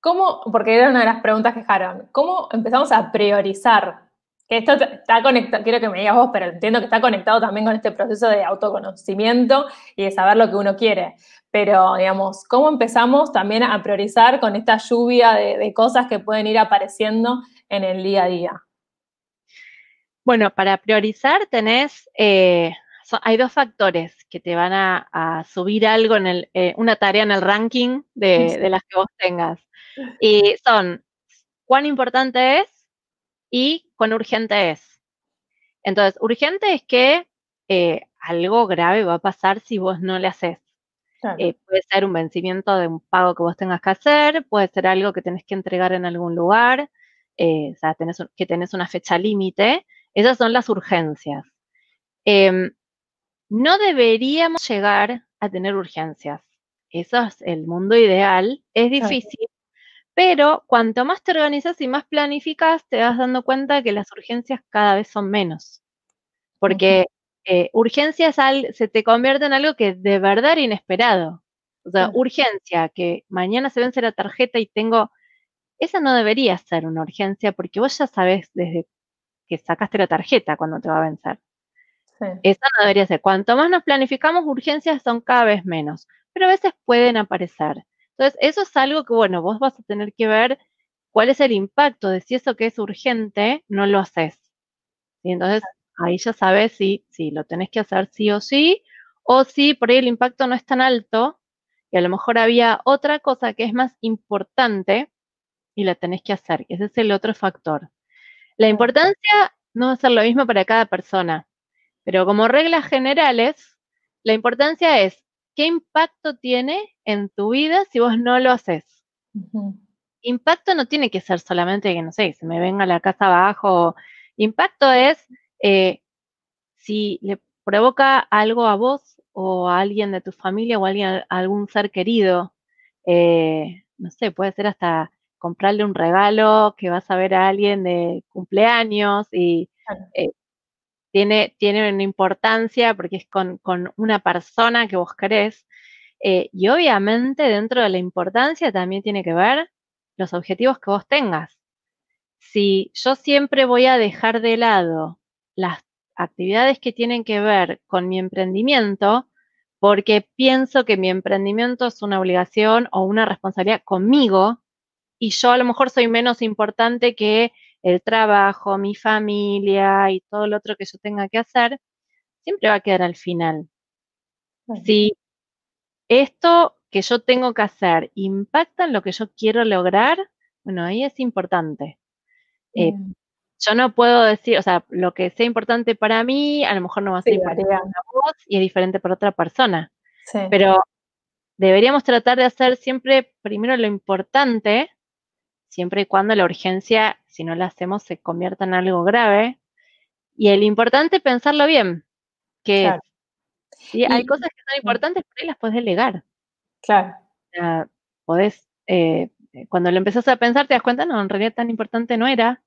¿Cómo, porque era una de las preguntas que dejaron, ¿cómo empezamos a priorizar? que esto está conectado, quiero que me digas vos, pero entiendo que está conectado también con este proceso de autoconocimiento y de saber lo que uno quiere. Pero, digamos, ¿cómo empezamos también a priorizar con esta lluvia de, cosas que pueden ir apareciendo en el día a día?
Bueno, para priorizar tenés, eh, hay dos factores que te van a, subir algo en el, eh, una tarea en el ranking de, de las que vos tengas. Y son cuán importante es y cuán urgente es. Entonces, urgente es que eh, algo grave va a pasar si vos no le haces. Eh, puede ser un vencimiento de un pago que vos tengas que hacer, puede ser algo que tenés que entregar en algún lugar, eh, o sea, tenés, que tenés una fecha límite. Esas son las urgencias. Em, no deberíamos llegar a tener urgencias. Eso es el mundo ideal. Es difícil, pero cuanto más te organizas y más planificas, te vas dando cuenta que las urgencias cada vez son menos. Porque eh, urgencia se te convierte en algo que de verdad era inesperado. O sea, urgencia, que mañana se vence la tarjeta y tengo. Esa no debería ser una urgencia porque vos ya sabes desde que sacaste la tarjeta cuando te va a vencer. Esa no debería ser. Cuanto más nos planificamos, urgencias son cada vez menos. Pero a veces pueden aparecer. Entonces, eso es algo que, bueno, vos vas a tener que ver cuál es el impacto de si eso que es urgente no lo haces. Y entonces, ahí ya sabes si, si lo tenés que hacer sí o sí, o si por ahí el impacto no es tan alto y a lo mejor había otra cosa que es más importante y la tenés que hacer. Ese es el otro factor. La importancia no va a ser lo mismo para cada persona, pero como reglas generales, la importancia es ¿qué impacto tiene en tu vida si vos no lo haces? Impacto no tiene que ser solamente que, no sé, se me venga la casa abajo. Impacto es eh, si le provoca algo a vos o a alguien de tu familia o a, alguien, algún ser querido. Eh, no sé, puede ser hasta comprarle un regalo que vas a ver a alguien de cumpleaños y eh, tiene, tiene una importancia porque es con, una persona que vos querés. Eh, y obviamente dentro de la importancia también tiene que ver los objetivos que vos tengas. Si yo siempre voy a dejar de lado las actividades que tienen que ver con mi emprendimiento, porque pienso que mi emprendimiento es una obligación o una responsabilidad conmigo, y yo a lo mejor soy menos importante que el trabajo, mi familia y todo lo otro que yo tenga que hacer, siempre va a quedar al final. Si esto que yo tengo que hacer impacta en lo que yo quiero lograr, bueno, ahí es importante. Eh, yo no puedo decir, o sea, lo que sea importante para mí, a lo mejor no va a ser importante para vos y es diferente para otra persona. Pero deberíamos tratar de hacer siempre primero lo importante siempre y cuando la urgencia, si no la hacemos, se convierta en algo grave. Y el importante es pensarlo bien, que hay cosas que son importantes, pero ahí las puedes delegar.
Claro.
podés, eh, cuando lo empezás a pensar, te das cuenta, no, en realidad tan importante no era.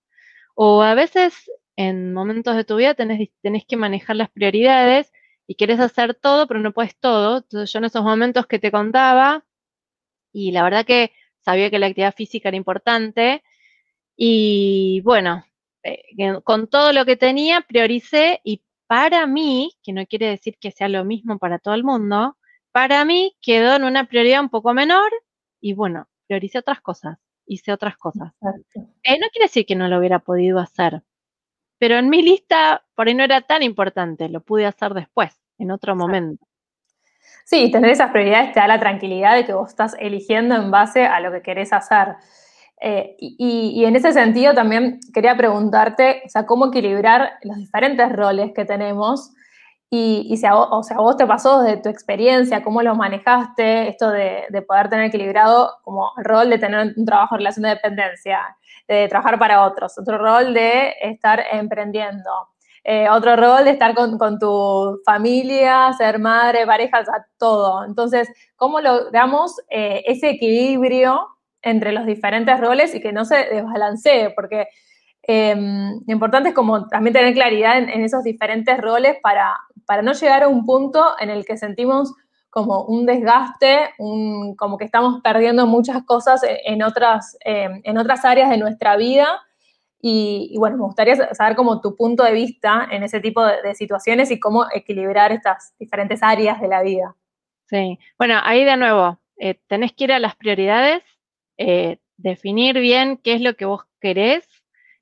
O a veces, en momentos de tu vida, tenés, tenés que manejar las prioridades y quieres hacer todo, pero no puedes todo. Entonces, yo en esos momentos que te contaba, y la verdad que sabía que la actividad física era importante y bueno, eh, con todo lo que tenía prioricé y para mí, que no quiere decir que sea lo mismo para todo el mundo, para mí quedó en una prioridad un poco menor y bueno, prioricé otras cosas, hice otras cosas. Eh, no quiere decir que no lo hubiera podido hacer, pero en mi lista por ahí no era tan importante, lo pude hacer después, en otro momento.
Sí, tener esas prioridades te da la tranquilidad de que vos estás eligiendo en base a lo que querés hacer. Eh, y, en ese sentido también quería preguntarte, o sea, cómo equilibrar los diferentes roles que tenemos y, si a vos, o sea, vos te pasó desde tu experiencia, cómo lo manejaste, esto de, de, poder tener equilibrado como el rol de tener un trabajo en relación de dependencia, de trabajar para otros, otro rol de estar emprendiendo, eh, otro rol de estar con, tu familia, ser madre, pareja, o todo. Entonces, ¿cómo logramos eh, ese equilibrio entre los diferentes roles y que no se desbalancee? Porque em, lo importante es como también tener claridad en, esos diferentes roles para, para no llegar a un punto en el que sentimos como un desgaste, como que estamos perdiendo muchas cosas en otras, em, en otras áreas de nuestra vida Y, bueno, me gustaría saber como tu punto de vista en ese tipo de, situaciones y cómo equilibrar estas diferentes áreas de la vida.
Sí, bueno, ahí de nuevo, eh, tenés que ir a las prioridades, eh, definir bien qué es lo que vos querés.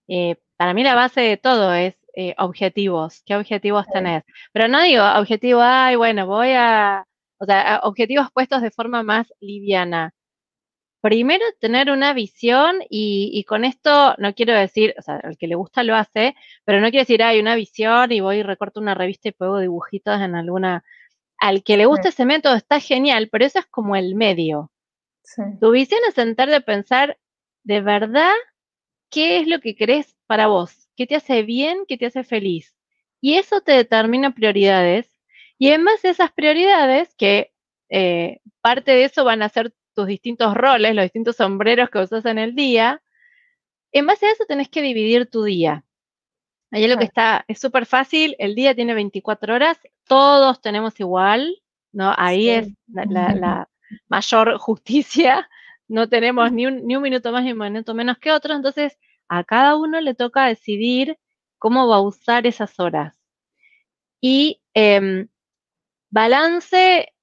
Eh, para mí la base de todo es objetivos, qué objetivos tenés. Pero no digo objetivo, ay, bueno, voy a, o sea, objetivos puestos de forma más liviana primero tener una visión y, con esto no quiero decir, o sea, al que le gusta lo hace, pero no quiero decir, hay una visión y voy y recorto una revista y pego dibujitos en alguna... Al que le gusta ese método está genial, pero eso es como el medio. Tu visión es sentar de pensar de verdad qué es lo que querés para vos, qué te hace bien, qué te hace feliz. Y eso te determina prioridades. Y además de esas prioridades, que eh, parte de eso van a ser tus distintos roles, los distintos sombreros que usas en el día, en base a eso tenés que dividir tu día. Ahí es lo que está, es súper fácil, el día tiene 24 horas, todos tenemos igual, ¿no? Ahí es la, mayor justicia, no tenemos ni un, ni un minuto más ni un minuto menos que otro, entonces a cada uno le toca decidir cómo va a usar esas horas. Y em, balance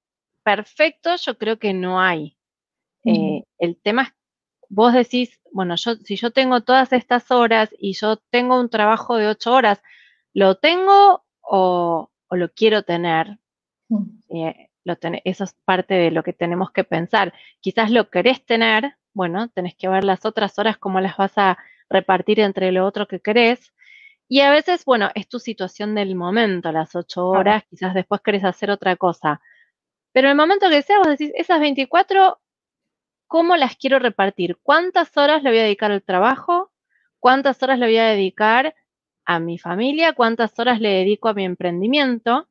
perfecto yo creo que no hay. Eh, el tema es, vos decís, bueno, yo, si yo tengo todas estas horas y yo tengo un trabajo de ocho horas, ¿lo tengo o, lo quiero tener? Eh, lo eso es parte de lo que tenemos que pensar. Quizás lo querés tener, bueno, tenés que ver las otras horas, cómo las vas a repartir entre lo otro que querés. Y a veces, bueno, es tu situación del momento, las ocho horas, quizás después querés hacer otra cosa. Pero en el momento que sea, vos decís, esas 24 cómo las quiero repartir, cuántas horas le voy a dedicar al trabajo, cuántas horas le voy a dedicar a mi familia, cuántas horas le dedico a mi emprendimiento.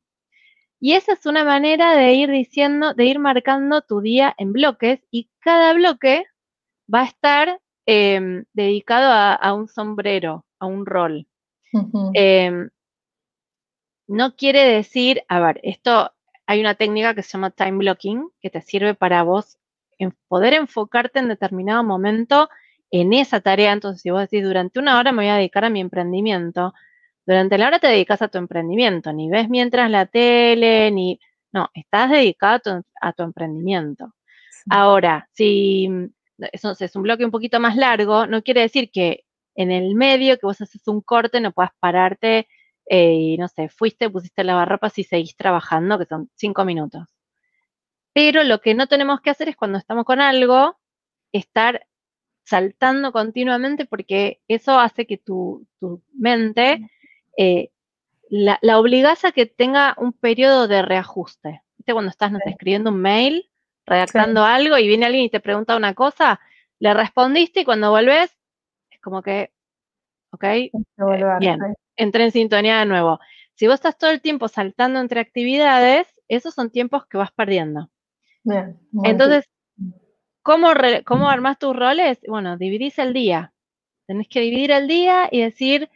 Y esa es una manera de ir diciendo, de ir marcando tu día en bloques y cada bloque va a estar em, dedicado a, un sombrero, a un rol. Em, no quiere decir, a ver, esto hay una técnica que se llama time blocking, que te sirve para vos en poder enfocarte en determinado momento en esa tarea. Entonces, si vos decís, durante una hora me voy a dedicar a mi emprendimiento, durante la hora te dedicas a tu emprendimiento, ni ves mientras la tele, ni... No, estás dedicado a tu, emprendimiento. Ahora, si eso es un bloque un poquito más largo, no quiere decir que en el medio que vos haces un corte no puedas pararte eh, y no sé, fuiste, pusiste lavarropas y seguís trabajando, que son cinco minutos. Pero lo que no tenemos que hacer es cuando estamos con algo, estar saltando continuamente porque eso hace que tu, mente eh, la, la obligas a que tenga un periodo de reajuste. ¿Viste? Cuando estás escribiendo un mail, redactando algo y viene alguien y te pregunta una cosa, le respondiste y cuando volvés es como que, ok, eh, bien, entré en sintonía de nuevo. Si vos estás todo el tiempo saltando entre actividades, esos son tiempos que vas perdiendo. Entonces, ¿cómo, ¿cómo armás tus roles? Bueno, dividís el día. Tenés que dividir el día y decir,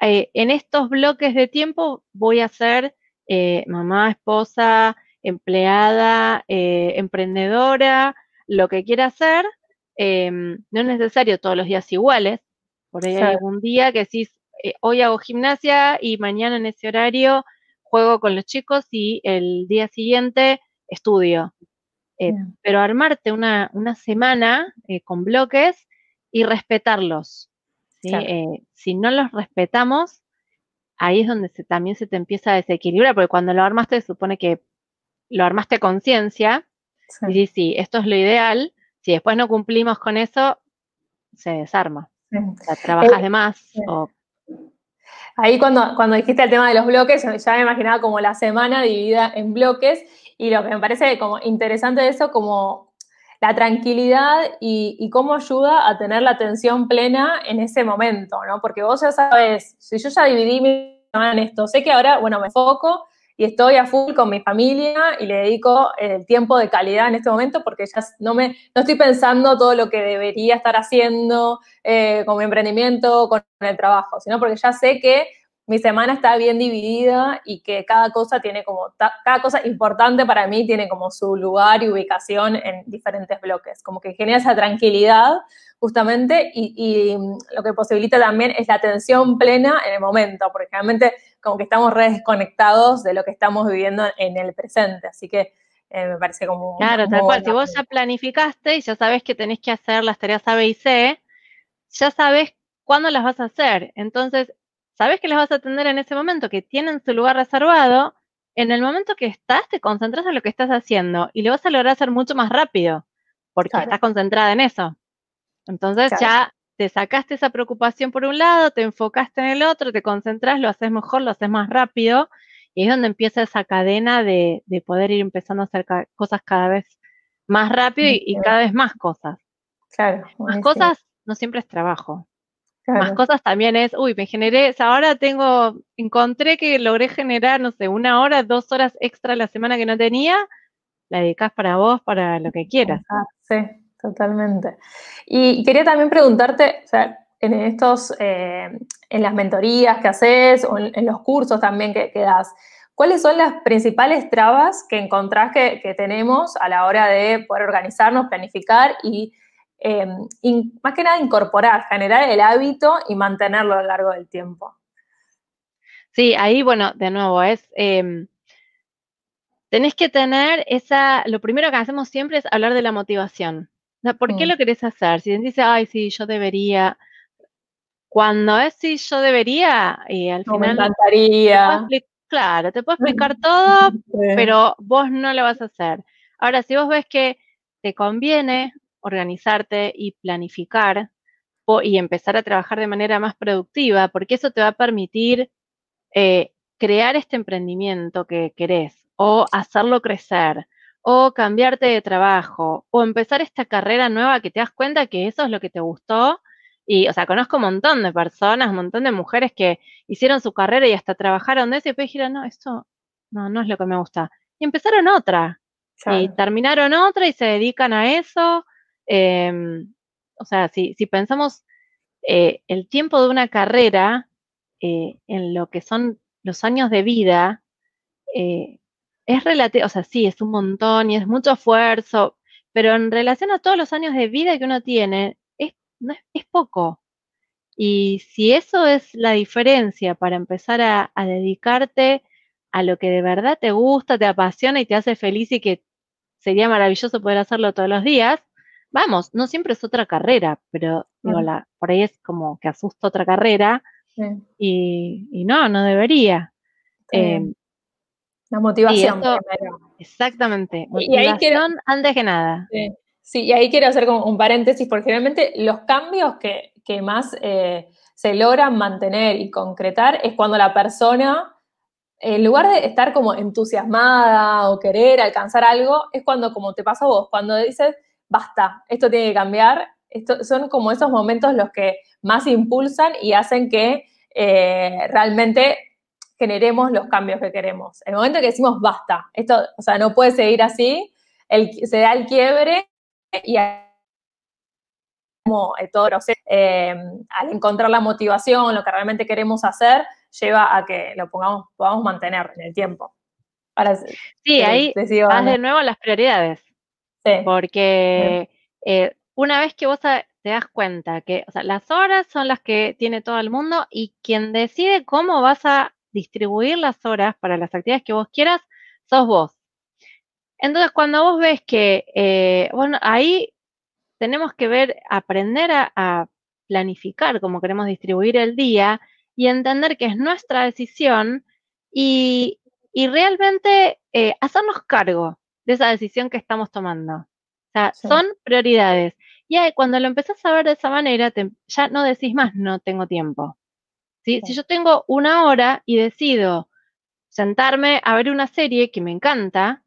eh, en estos bloques de tiempo voy a ser eh, mamá, esposa, empleada, eh, emprendedora, lo que quiera hacer. Em, no es necesario todos los días iguales. Por ahí hay algún día que decís, hoy hago gimnasia y mañana en ese horario juego con los chicos y el día siguiente estudio. Eh, pero armarte una, semana eh, con bloques y respetarlos. Eh, si no los respetamos, ahí es donde también se te empieza a desequilibrar, porque cuando lo armaste se supone que lo armaste conciencia y dices, sí, esto es lo ideal, si después no cumplimos con eso, se desarma. O sea, trabajas de más
Ahí cuando, cuando dijiste el tema de los bloques, ya me imaginaba como la semana dividida en bloques y lo que me parece como interesante de eso, como la tranquilidad y, cómo ayuda a tener la atención plena en ese momento, ¿no? Porque vos ya sabes, si yo ya dividí mi en esto, sé que ahora, bueno, me enfoco y estoy a full con mi familia y le dedico el tiempo de calidad en este momento porque ya no me no estoy pensando todo lo que debería estar haciendo eh, con mi emprendimiento, con el trabajo, sino porque ya sé que mi semana está bien dividida y que cada cosa tiene como, cada cosa importante para mí tiene como su lugar y ubicación en diferentes bloques, como que genera esa tranquilidad justamente y, lo que posibilita también es la atención plena en el momento, porque realmente como que estamos re desconectados de lo que estamos viviendo en el presente, así que eh, me parece como...
Claro, tal cual, si vos ya planificaste y ya sabes que tenés que hacer las tareas A, B y C, ya sabes cuándo las vas a hacer, entonces sabes que las vas a atender en ese momento, que tienen su lugar reservado, en el momento que estás, te concentras en lo que estás haciendo y lo vas a lograr hacer mucho más rápido, porque estás concentrada en eso. Entonces ya te sacaste esa preocupación por un lado, te enfocaste en el otro, te concentras, lo haces mejor, lo haces más rápido, y es donde empieza esa cadena de, poder ir empezando a hacer cosas cada vez más rápido y, cada vez más cosas. Claro. Más cosas no siempre es trabajo. Más cosas también es, uy, me generé, ahora tengo, encontré que logré generar, no sé, una hora, dos horas extra la semana que no tenía, la dedicas para vos, para lo que quieras.
sí, totalmente. Y quería también preguntarte, o sea, en estos, eh, en las mentorías que haces o en, los cursos también que, que, das, ¿cuáles son las principales trabas que encontrás que, que tenemos a la hora de poder organizarnos, planificar y eh, más que nada incorporar, generar el hábito y mantenerlo a lo largo del tiempo.
Sí, ahí, bueno, de nuevo, es, em, tenés que tener esa, lo primero que hacemos siempre es hablar de la motivación. ¿Por qué mm. lo querés hacer? Si dice, ay, sí, yo debería, cuando es sí, yo debería, y al final...
Me encantaría.
claro, te puedo explicar todo, pero vos no lo vas a hacer. Ahora, si vos ves que te conviene organizarte y planificar y empezar a trabajar de manera más productiva, porque eso te va a permitir eh, crear este emprendimiento que querés o hacerlo crecer o cambiarte de trabajo o empezar esta carrera nueva que te das cuenta que eso es lo que te gustó. Y, o sea, conozco un montón de personas, un montón de mujeres que hicieron su carrera y hasta trabajaron de eso y después dijeron, no, esto no, no es lo que me gusta. Y empezaron otra. Y terminaron otra y se dedican a eso Em, o sea, si, pensamos eh, el tiempo de una carrera eh, en lo que son los años de vida, eh, es relativo, o sea, sí, es un montón y es mucho esfuerzo, pero en relación a todos los años de vida que uno tiene, es, poco. Y si eso es la diferencia para empezar a dedicarte a lo que de verdad te gusta, te apasiona y te hace feliz y que sería maravilloso poder hacerlo todos los días, vamos, no siempre es otra carrera, pero digo, la, por ahí es como que asusta otra carrera y, no, no debería.
Em, la motivación.
exactamente, motivación antes que nada.
Sí. y ahí quiero hacer como un paréntesis, porque generalmente los cambios que, más eh, se logran mantener y concretar es cuando la persona, en lugar de estar como entusiasmada o querer alcanzar algo, es cuando, como te pasa a vos, cuando dices, basta, esto tiene que cambiar. Esto, son como esos momentos los que más impulsan y hacen que eh, realmente generemos los cambios que queremos. El momento que decimos basta, esto, o sea, no puede seguir así, se da el quiebre y como todo eh, al encontrar la motivación, lo que realmente queremos hacer, lleva a que lo pongamos, podamos mantener en el tiempo.
sí, ahí vas de nuevo a las prioridades. Porque eh, una vez que vos te das cuenta que las horas son las que tiene todo el mundo y quien decide cómo vas a distribuir las horas para las actividades que vos quieras, sos vos. Entonces, cuando vos ves que, eh, bueno, ahí tenemos que ver, aprender a, planificar cómo queremos distribuir el día y entender que es nuestra decisión y, realmente eh, hacernos cargo de esa decisión que estamos tomando. O sea, son prioridades. Y cuando lo empezás a ver de esa manera, ya no decís más, no tengo tiempo. Si yo tengo una hora y decido sentarme a ver una serie que me encanta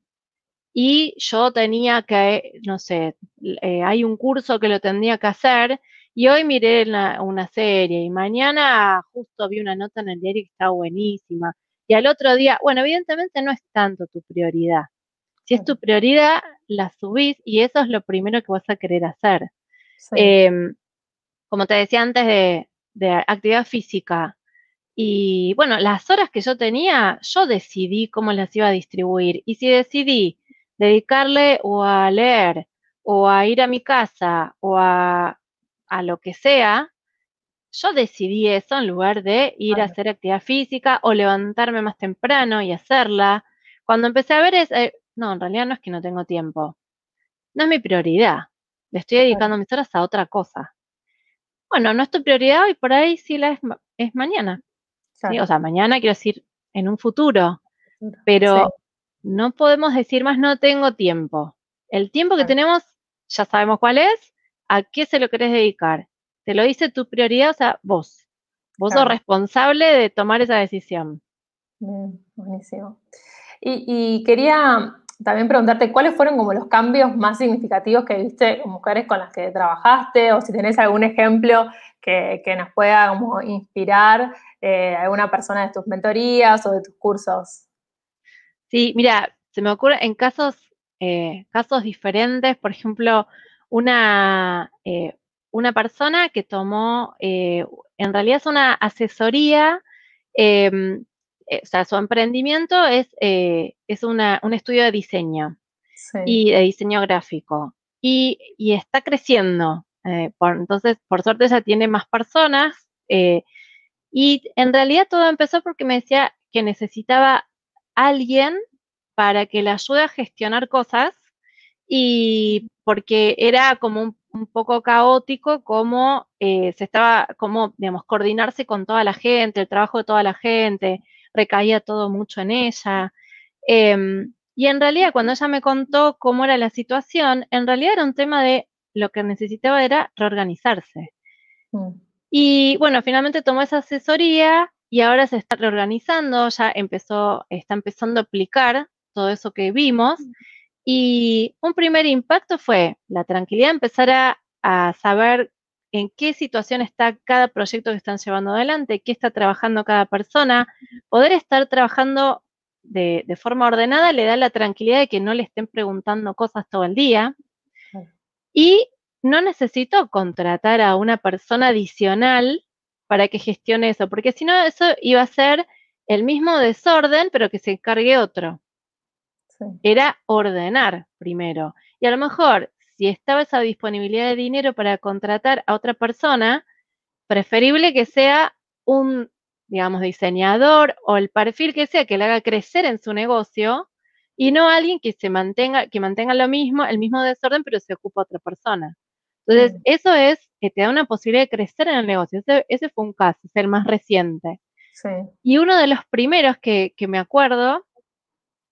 y yo tenía que, no sé, eh, hay un curso que lo tendría que hacer y hoy miré una serie y mañana justo vi una nota en el diario que está buenísima y al otro día, bueno, evidentemente no es tanto tu prioridad. Si es tu prioridad, la subís y eso es lo primero que vas a querer hacer. Em, como te decía antes de, actividad física, Y bueno, las horas que yo tenía, yo decidí cómo las iba a distribuir. Y si decidí dedicarle o a leer, o a ir a mi casa, o a, a lo que sea, yo decidí eso en lugar de ir a hacer actividad física o levantarme más temprano y hacerla. Cuando empecé a ver es, eh, no, en realidad no es que no tengo tiempo. No es mi prioridad. Le estoy dedicando mis horas a otra cosa. Bueno, no es tu prioridad y por ahí sí la es, es mañana. O sea, mañana quiero decir en un futuro. Pero no podemos decir más no tengo tiempo. El tiempo que tenemos, ya sabemos cuál es, a qué se lo querés dedicar. Te lo dice tu prioridad, o sea, vos. Vos sos responsable de tomar esa decisión.
buenísimo. Y, quería también preguntarte cuáles fueron como los cambios más significativos que viste con mujeres con las que trabajaste o si tenés algún ejemplo que, nos pueda como inspirar eh, alguna persona de tus mentorías o de tus cursos.
Sí, mira, se me ocurre en casos, eh, casos diferentes, por ejemplo, una, eh, una persona que tomó, en realidad es una asesoría em, o sea, su emprendimiento es, eh, es un estudio de diseño y de diseño gráfico. Y, está creciendo. Eh, entonces, por suerte ya tiene más personas. y en realidad todo empezó porque me decía que necesitaba alguien para que le ayude a gestionar cosas y porque era como un, un poco caótico como se estaba, como, digamos, coordinarse con toda la gente, el trabajo de toda la gente, recaía todo mucho en ella. Em, y en realidad, cuando ella me contó cómo era la situación, en realidad era un tema de lo que necesitaba era reorganizarse. Mm. Y bueno, finalmente tomó esa asesoría y ahora se está reorganizando, ya empezó, está empezando a aplicar todo eso que vimos. Mm. Y un primer impacto fue la tranquilidad, empezar a, a saber en qué situación está cada proyecto que están llevando adelante, qué está trabajando cada persona. Poder estar trabajando de, forma ordenada le da la tranquilidad de que no le estén preguntando cosas todo el día. Y no necesito contratar a una persona adicional para que gestione eso, porque si no, eso iba a ser el mismo desorden, pero que se encargue otro. Era ordenar primero. Y a lo mejor si estaba esa disponibilidad de dinero para contratar a otra persona, preferible que sea un, digamos, diseñador o el perfil que sea que le haga crecer en su negocio y no alguien que se mantenga, que mantenga lo mismo, el mismo desorden, pero se ocupa otra persona. Entonces, eso es que te da una posibilidad de crecer en el negocio. Ese, fue un caso, es el más reciente. Y uno de los primeros que, me acuerdo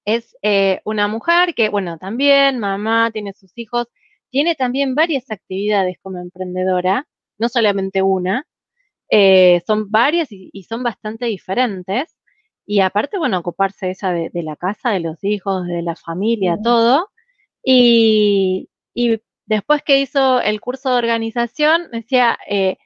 es eh, una mujer que, bueno, también mamá, tiene sus hijos, tiene también varias actividades como emprendedora, no solamente una, eh, son varias y, son bastante diferentes. Y aparte, bueno, ocuparse ella de, la casa, de los hijos, de la familia, todo. Y, después que hizo el curso de organización, decía, eh,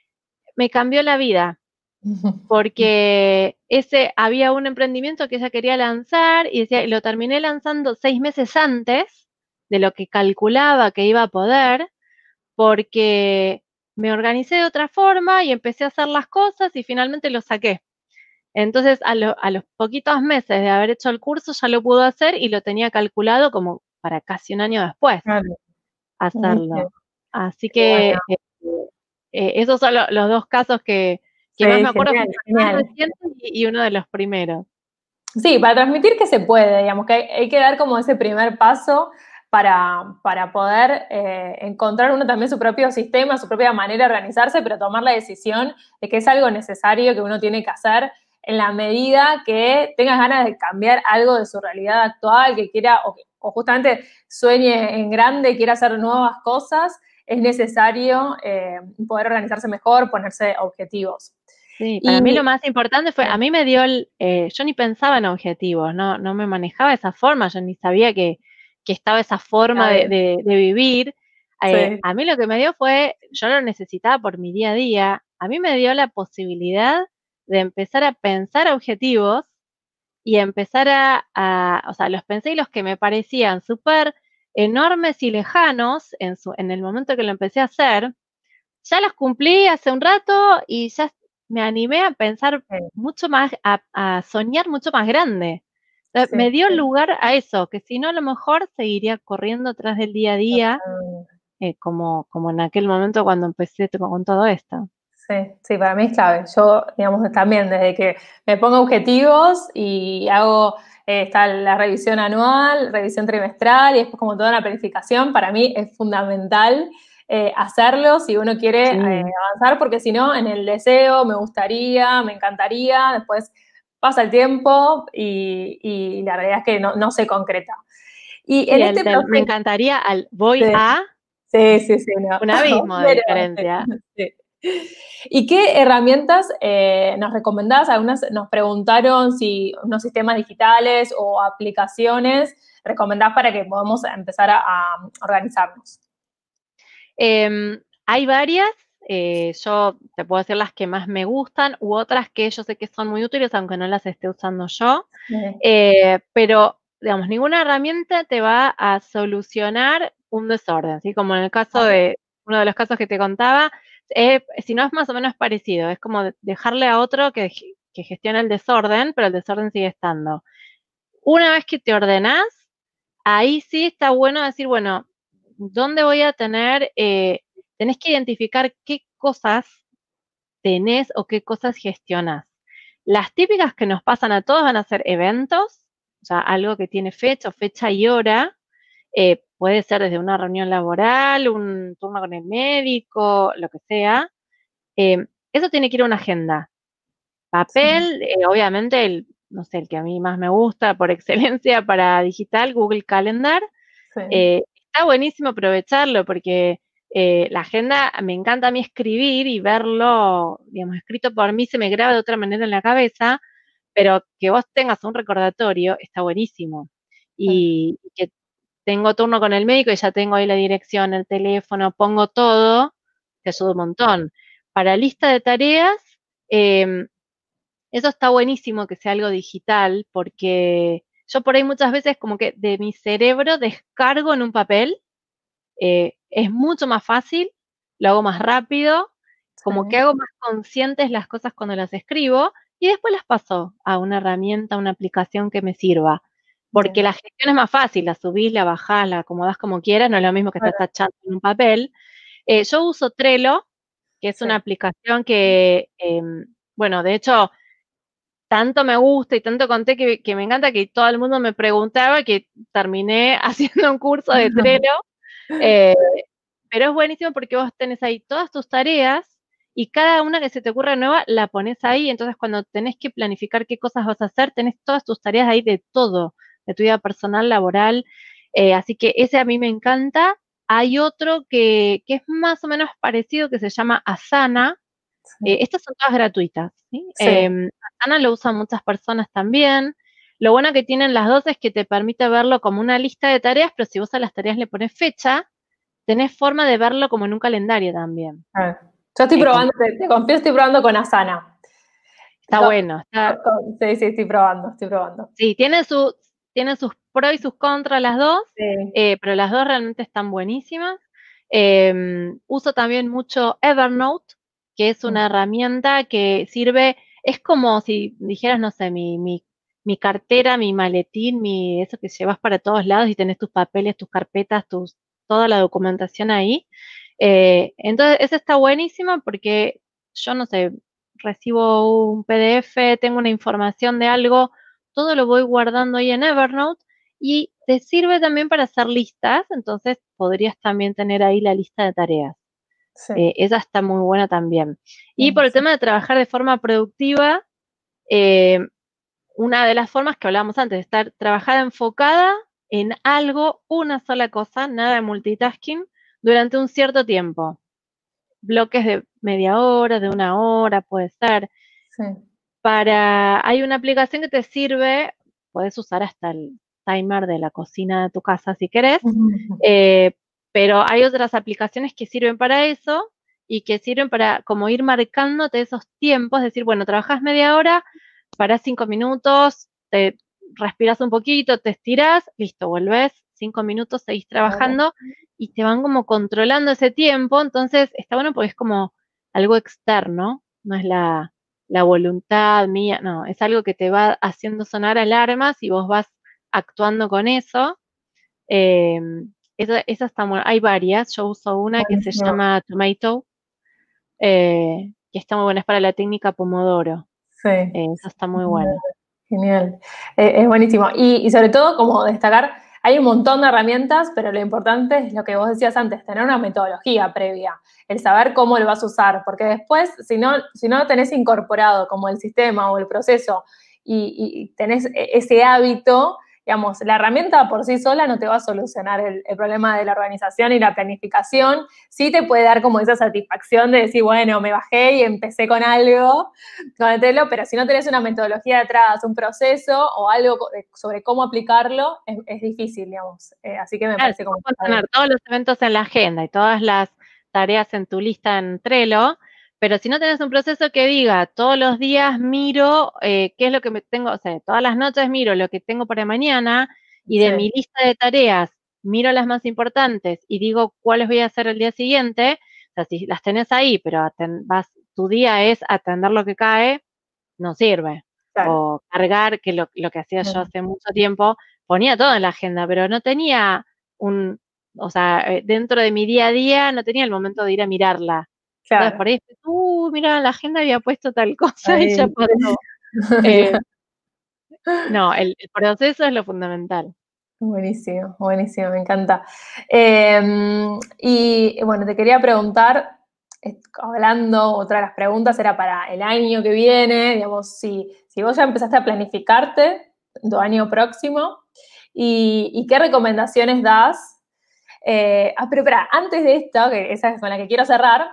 me cambió la vida, porque ese había un emprendimiento que ella quería lanzar y decía, lo terminé lanzando seis meses antes de lo que calculaba que iba a poder, porque me organicé de otra forma y empecé a hacer las cosas y finalmente lo saqué. Entonces, a, los poquitos meses de haber hecho el curso, ya lo pudo hacer y lo tenía calculado como para casi un año después hacerlo. Así que eh, eh, esos son los dos casos que, más me acuerdo y, uno de los primeros.
Sí, para transmitir que se puede, digamos, que hay que dar como ese primer paso para, poder eh, encontrar uno también su propio sistema, su propia manera de organizarse, pero tomar la decisión de que es algo necesario que uno tiene que hacer en la medida que tengas ganas de cambiar algo de su realidad actual, que quiera o, justamente sueñe en grande, quiera hacer nuevas cosas, es necesario eh, poder organizarse mejor, ponerse objetivos.
Sí, para mí lo más importante fue, a mí me dio, el, eh, yo ni pensaba en objetivos, no, no me manejaba de esa forma, yo ni sabía que, que estaba esa forma de, vivir. Eh, a mí lo que me dio fue, yo lo necesitaba por mi día a día, a mí me dio la posibilidad de empezar a pensar objetivos y empezar a, o sea, los pensé y los que me parecían súper enormes y lejanos en, su, en el momento que lo empecé a hacer, ya los cumplí hace un rato y ya me animé a pensar mucho más, a, soñar mucho más grande. Me dio lugar a eso, que si no a lo mejor seguiría corriendo atrás del día a día, eh, como, como en aquel momento cuando empecé con todo esto.
Sí, sí, para mí es clave. Yo, digamos, también desde que me pongo objetivos y hago, eh, está la revisión anual, revisión trimestral y después como toda una planificación, para mí es fundamental eh, hacerlo si uno quiere eh, avanzar, porque si no, en el deseo, me gustaría, me encantaría, después pasa el tiempo y, la realidad es que no, se concreta.
Y en este me encantaría al voy a...
Sí, sí, sí.
Un abismo de diferencia.
¿Y qué herramientas eh, nos recomendás? Algunas nos preguntaron si unos sistemas digitales o aplicaciones recomendás para que podamos empezar a organizarnos.
Em, hay varias, eh, yo te puedo decir las que más me gustan u otras que yo sé que son muy útiles aunque no las esté usando yo, eh, pero digamos, ninguna herramienta te va a solucionar un desorden, así como en el caso de uno de los casos que te contaba, si no es más o menos parecido, es como dejarle a otro que, que gestione el desorden, pero el desorden sigue estando. Una vez que te ordenás, ahí sí está bueno decir, bueno, ¿dónde voy a tener? Eh, tenés que identificar qué cosas tenés o qué cosas gestionas. Las típicas que nos pasan a todos van a ser eventos, o sea, algo que tiene fecha, fecha y hora. Eh, puede ser desde una reunión laboral, un turno con el médico, lo que sea. Eh, eso tiene que ir a una agenda. Papel, obviamente, el, no sé, el que a mí más me gusta por excelencia para digital, Google Calendar. Sí está buenísimo aprovecharlo porque eh, la agenda me encanta a mí escribir y verlo, digamos, escrito por mí se me graba de otra manera en la cabeza, pero que vos tengas un recordatorio está buenísimo. Y que tengo turno con el médico y ya tengo ahí la dirección, el teléfono, pongo todo, te ayuda un montón. Para lista de tareas, em, eso está buenísimo que sea algo digital porque yo por ahí muchas veces como que de mi cerebro descargo en un papel, eh, es mucho más fácil, lo hago más rápido, como que hago más conscientes las cosas cuando las escribo y después las paso a una herramienta, a una aplicación que me sirva. Porque la gestión es más fácil, la subís, la bajás, la acomodás como quieras, no es lo mismo que estar tachando en un papel. Eh, yo uso Trello, que es una aplicación que, em, bueno, de hecho, tanto me gusta y tanto conté que, me encanta que todo el mundo me preguntaba que terminé haciendo un curso de Trello. Eh, pero es buenísimo porque vos tenés ahí todas tus tareas y cada una que se te ocurra nueva la pones ahí. Entonces, cuando tenés que planificar qué cosas vas a hacer, tenés todas tus tareas ahí de todo, de tu vida personal, laboral. Eh, así que ese a mí me encanta. Hay otro que, que, es más o menos parecido que se llama Asana. Eh, estas son todas gratuitas. ¿sí? Em, Ana lo usan muchas personas también. Lo bueno que tienen las dos es que te permite verlo como una lista de tareas, pero si vos a las tareas le pones fecha, tenés forma de verlo como en un calendario también.
Ah, yo estoy probando, te, confío, estoy probando con Asana.
Está bueno.
sí, sí, estoy probando, estoy probando.
Sí, tiene, su, tiene sus pros y sus contras las dos, eh, pero las dos realmente están buenísimas. Em, uso también mucho Evernote, que es una herramienta que sirve es como si dijeras, no sé, mi, mi, mi cartera, mi maletín, mi, eso que llevas para todos lados y tenés tus papeles, tus carpetas, tus, toda la documentación ahí. Eh, entonces, eso está buenísimo porque yo, no sé, recibo un PDF, tengo una información de algo, todo lo voy guardando ahí en Evernote y te sirve también para hacer listas, entonces podrías también tener ahí la lista de tareas. Eh, esa está muy buena también. Y por el tema de trabajar de forma productiva, eh, una de las formas que hablábamos antes, de estar trabajada enfocada en algo, una sola cosa, nada de multitasking, durante un cierto tiempo. Bloques de media hora, de una hora, puede ser. Para, hay una aplicación que te sirve, puedes usar hasta el timer de la cocina de tu casa si querés, pero hay otras aplicaciones que sirven para eso y que sirven para como ir marcándote esos tiempos, decir, bueno, trabajas media hora, para cinco minutos, te respiras un poquito, te estiras, listo, vuelves cinco minutos, seguís trabajando y te van como controlando ese tiempo, entonces está bueno porque es como algo externo, no es la, la voluntad mía, no, es algo que te va haciendo sonar alarmas y vos vas actuando con eso. Eh, esa, está muy, hay varias, yo uso una que se llama Tomato, eh, que está muy buena, es para la técnica Pomodoro. Sí. Eh, esa está muy buena.
Genial, es buenísimo. Y, y sobre todo, como destacar, hay un montón de herramientas, pero lo importante es lo que vos decías antes, tener una metodología previa, el saber cómo lo vas a usar, porque después, si no, si no lo tenés incorporado como el sistema o el proceso y, y tenés e, ese hábito, digamos, la herramienta por sí sola no te va a solucionar el, problema de la organización y la planificación. Sí te puede dar como esa satisfacción de decir, bueno, me bajé y empecé con algo, con pero si no tenés una metodología detrás, un proceso o algo sobre cómo aplicarlo, es, difícil, digamos. Eh, así que me parece como...
tener todos los eventos en la agenda y todas las tareas en tu lista en Trello, pero si no tenés un proceso que diga, todos los días miro eh, qué es lo que me tengo, o sea, todas las noches miro lo que tengo para mañana y de mi lista de tareas miro las más importantes y digo cuáles voy a hacer el día siguiente, o sea, si las tenés ahí, pero vas, tu día es atender lo que cae, no sirve. O cargar, que lo, lo que hacía yo hace mucho tiempo, ponía todo en la agenda, pero no tenía un, o sea, eh, dentro de mi día a día no tenía el momento de ir a mirarla. Claro. por ahí, uh, mira, la agenda había puesto tal cosa y ya pasó. Eh, no, el, proceso es lo fundamental.
Buenísimo, buenísimo, me encanta. Em, y bueno, te quería preguntar, hablando, otra de las preguntas era para el año que viene, digamos, si, si vos ya empezaste a planificarte tu año próximo, y, qué recomendaciones das. Eh, ah, pero espera, antes de esto, que esa es con la que quiero cerrar,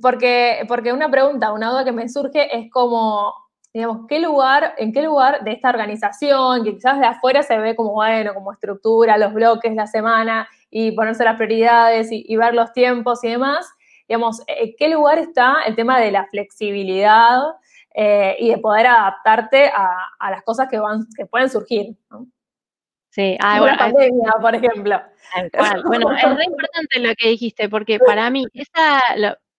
porque, porque una pregunta, una duda que me surge es como, digamos, ¿qué lugar, en qué lugar de esta organización, que quizás de afuera se ve como, bueno, como estructura, los bloques, la semana, y ponerse las prioridades y, ver los tiempos y demás, digamos, ¿en qué lugar está el tema de la flexibilidad eh, y de poder adaptarte a, las cosas que, van, que pueden surgir?
Sí,
ah, bueno, pandemia, por ejemplo.
Bueno, es muy importante lo que dijiste, porque para mí, esa,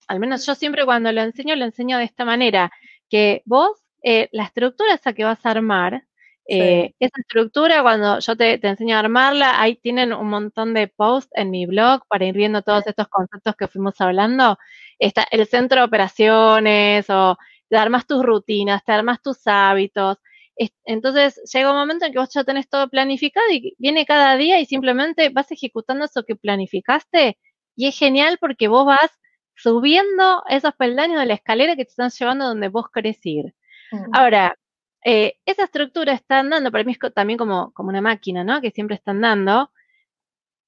al menos yo siempre cuando lo enseño, lo enseño de esta manera, que vos, eh, la estructura esa que vas a armar, eh, esa estructura, cuando yo te, enseño a armarla, ahí tienen un montón de posts en mi blog para ir viendo todos estos conceptos que fuimos hablando. Está el centro de operaciones o te armas tus rutinas, te armas tus hábitos. Entonces llega un momento en que vos ya tenés todo planificado y viene cada día y simplemente vas ejecutando eso que planificaste y es genial porque vos vas subiendo esos peldaños de la escalera que te están llevando donde vos querés ir. Mm. Ahora, eh, esa estructura está andando, para mí es también como, como una máquina, ¿no? Que siempre está andando.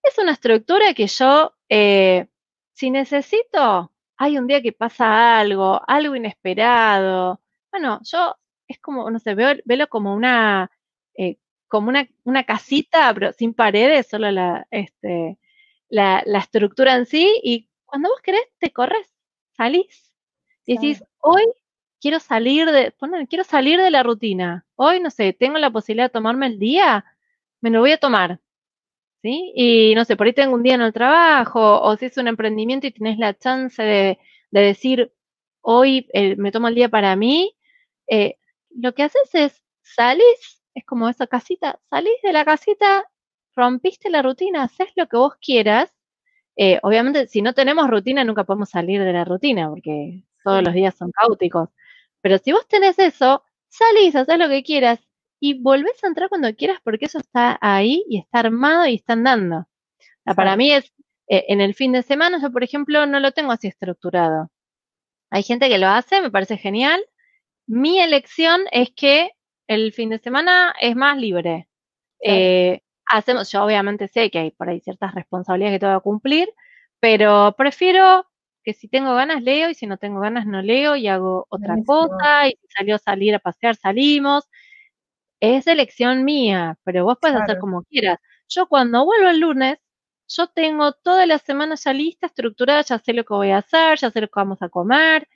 Es una estructura que yo, eh, si necesito, hay un día que pasa algo, algo inesperado. Bueno, yo es como, no sé, veo, velo como una, eh, como una, una, casita, pero sin paredes, solo la, este, la, la estructura en sí, y cuando vos querés, te corres, salís. Y decís, hoy quiero salir de, quiero salir de la rutina. Hoy, no sé, tengo la posibilidad de tomarme el día, me lo voy a tomar. ¿Sí? Y no sé, por ahí tengo un día en el trabajo, o si es un emprendimiento y tenés la chance de, decir, hoy eh, me tomo el día para mí, eh, lo que haces es salís, es como esa casita, salís de la casita, rompiste la rutina, haces lo que vos quieras eh, obviamente, si no tenemos rutina, nunca podemos salir de la rutina, porque todos los días son caóticos. Pero si vos tenés eso, salís, haces lo que quieras y volvés a entrar cuando quieras porque eso está ahí y está armado y está andando. para mí es, eh, en el fin de semana, yo por ejemplo no lo tengo así estructurado. Hay gente que lo hace, me parece genial. Mi elección es que el fin de semana es más libre. Eh, hacemos, yo obviamente sé que hay por ahí ciertas responsabilidades que tengo que cumplir, pero prefiero que si tengo ganas leo y si no tengo ganas no leo y hago otra cosa y si salió a salir a pasear salimos. Es elección mía, pero vos puedes hacer como quieras. Yo cuando vuelvo el lunes, yo tengo toda la semana ya lista, estructurada, ya sé lo que voy a hacer, ya sé lo que vamos a comer,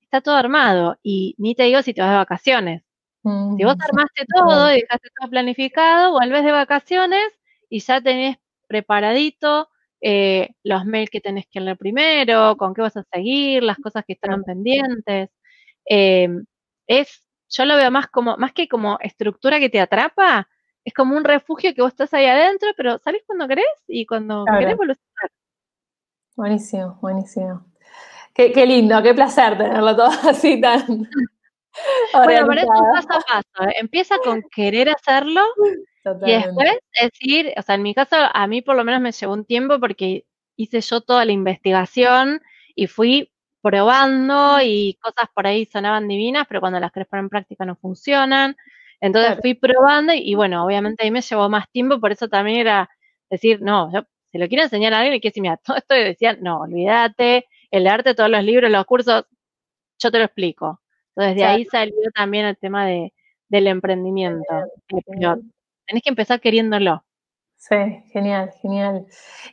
está todo armado. Y ni te digo si te vas de vacaciones. Si vos armaste todo y dejaste todo planificado, vuelves de vacaciones y ya tenés preparadito eh, los mails que tenés que leer primero, con qué vas a seguir, las cosas que están pendientes. eh, es, yo lo veo más como, más que como estructura que te atrapa, es como un refugio que vos estás ahí adentro, pero salís cuando querés y cuando querés volvés a
Buenísimo, buenísimo. Qué, qué, lindo, qué placer tenerlo todo así tan.
Bueno, pero es un paso a paso. ¿eh? Empieza con querer hacerlo y después decir, o sea, en mi caso, a mí por lo menos me llevó un tiempo porque hice yo toda la investigación y fui probando y cosas por ahí sonaban divinas, pero cuando las querés poner en práctica no funcionan. Entonces fui probando y, bueno, obviamente ahí me llevó más tiempo, por eso también era decir, no, yo se lo quiero enseñar a alguien y que si mira, todo esto decía, no, olvídate, el arte, todos los libros, los cursos, yo te lo explico. Entonces de ahí salió también el tema de, del emprendimiento. Pero tenés que empezar queriéndolo.
Sí, genial, genial.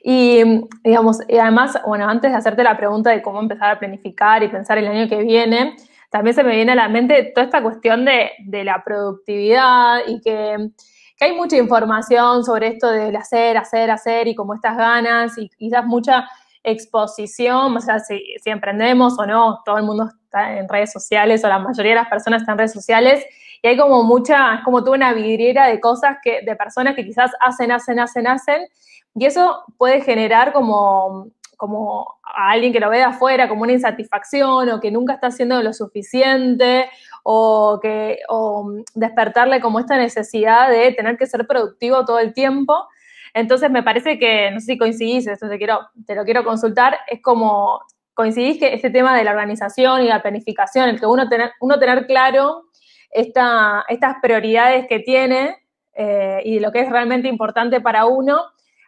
Y digamos, y además, bueno, antes de hacerte la pregunta de cómo empezar a planificar y pensar el año que viene, también se me viene a la mente toda esta cuestión de, de la productividad y que, que, hay mucha información sobre esto del hacer, hacer, hacer y como estas ganas y quizás mucha exposición, o sea, si, si emprendemos o no, todo el mundo en redes sociales o la mayoría de las personas están en redes sociales y hay como mucha, es como toda una vidriera de cosas que, de personas que quizás hacen, hacen, hacen, hacen, y eso puede generar como, como a alguien que lo ve de afuera como una insatisfacción o que nunca está haciendo lo suficiente o que o despertarle como esta necesidad de tener que ser productivo todo el tiempo. Entonces me parece que, no sé si coincidís, esto te, quiero, te lo quiero consultar, es como coincidís que este tema de la organización y la planificación, el que uno tener, uno tener claro estas prioridades que tiene eh, y lo que es realmente importante para uno,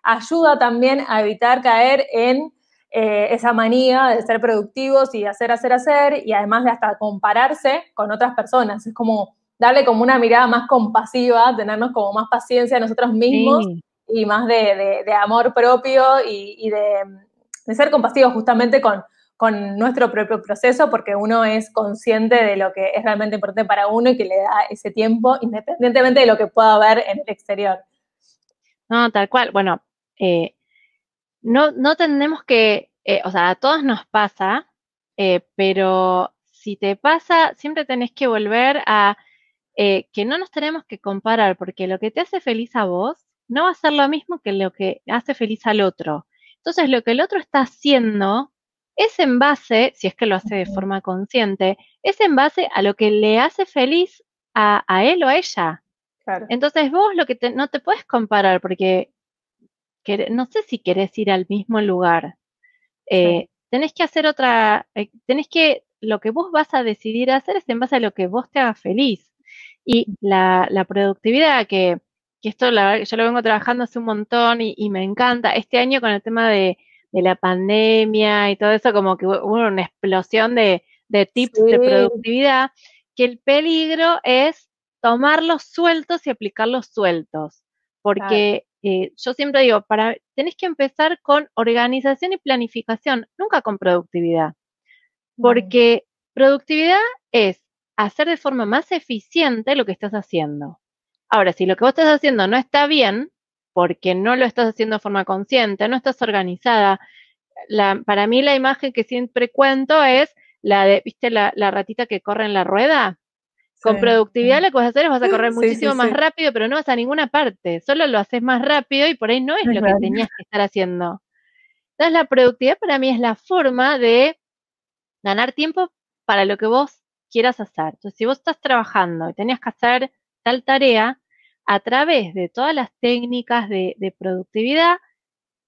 ayuda también a evitar caer en eh, esa manía de ser productivos y hacer, hacer, hacer, y además de hasta compararse con otras personas. Es como darle como una mirada más compasiva, tenernos como más paciencia a nosotros mismos y más de, amor propio y, de, ser compasivos justamente con, con nuestro propio proceso porque uno es consciente de lo que es realmente importante para uno y que le da ese tiempo independientemente de lo que pueda haber en el exterior.
No, tal cual. Bueno, eh, no, no tenemos que, eh, o sea, a todos nos pasa, eh, pero si te pasa, siempre tenés que volver a que no nos tenemos que comparar porque lo que te hace feliz a vos no va a ser lo mismo que lo que hace feliz al otro. Entonces, lo que el otro está haciendo es en base, si es que lo hace de forma consciente, es en base a lo que le hace feliz a, él o a ella. Entonces vos lo que no te puedes comparar porque no sé si querés ir al mismo lugar. Eh, tenés que hacer otra, eh, tenés que, lo que vos vas a decidir hacer es en base a lo que vos te haga feliz. Y la, productividad que, que esto la, yo lo vengo trabajando hace un montón y me encanta. Este año con el tema de, de la pandemia y todo eso, como que hubo una explosión de, tips de productividad, que el peligro es tomarlos sueltos y aplicarlos sueltos. Porque eh, yo siempre digo, para, tenés que empezar con organización y planificación, nunca con productividad. Porque productividad es hacer de forma más eficiente lo que estás haciendo. Ahora, si lo que vos estás haciendo no está bien, porque no lo estás haciendo de forma consciente, no estás organizada. para mí la imagen que siempre cuento es la de, ¿viste la, ratita que corre en la rueda? Con productividad lo que vas a hacer es vas a correr muchísimo más rápido, pero no vas a ninguna parte, solo lo haces más rápido y por ahí no es lo que tenías que estar haciendo. Entonces la productividad para mí es la forma de ganar tiempo para lo que vos quieras hacer. Entonces si vos estás trabajando y tenías que hacer tal tarea, a través de todas las técnicas de, productividad,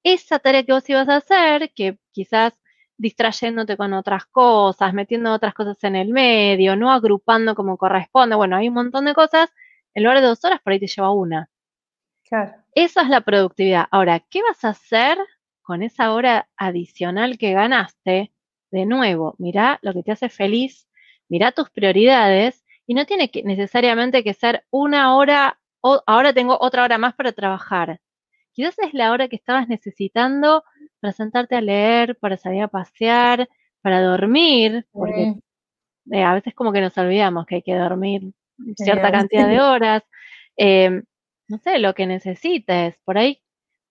esa tarea que vos ibas a hacer, que quizás distrayéndote con otras cosas, metiendo otras cosas en el medio, no agrupando como corresponde, bueno, hay un montón de cosas, en lugar de dos horas, por ahí te lleva una. Claro. Esa es la productividad. Ahora, ¿qué vas a hacer con esa hora adicional que ganaste? De nuevo, mira lo que te hace feliz, mira tus prioridades y no tiene que necesariamente que ser una hora ahora tengo otra hora más para trabajar. Quizás es la hora que estabas necesitando para sentarte a leer, para salir a pasear, para dormir, porque eh, a veces como que nos olvidamos que hay que dormir cierta cantidad de horas. Em, no sé, lo que necesites. Por ahí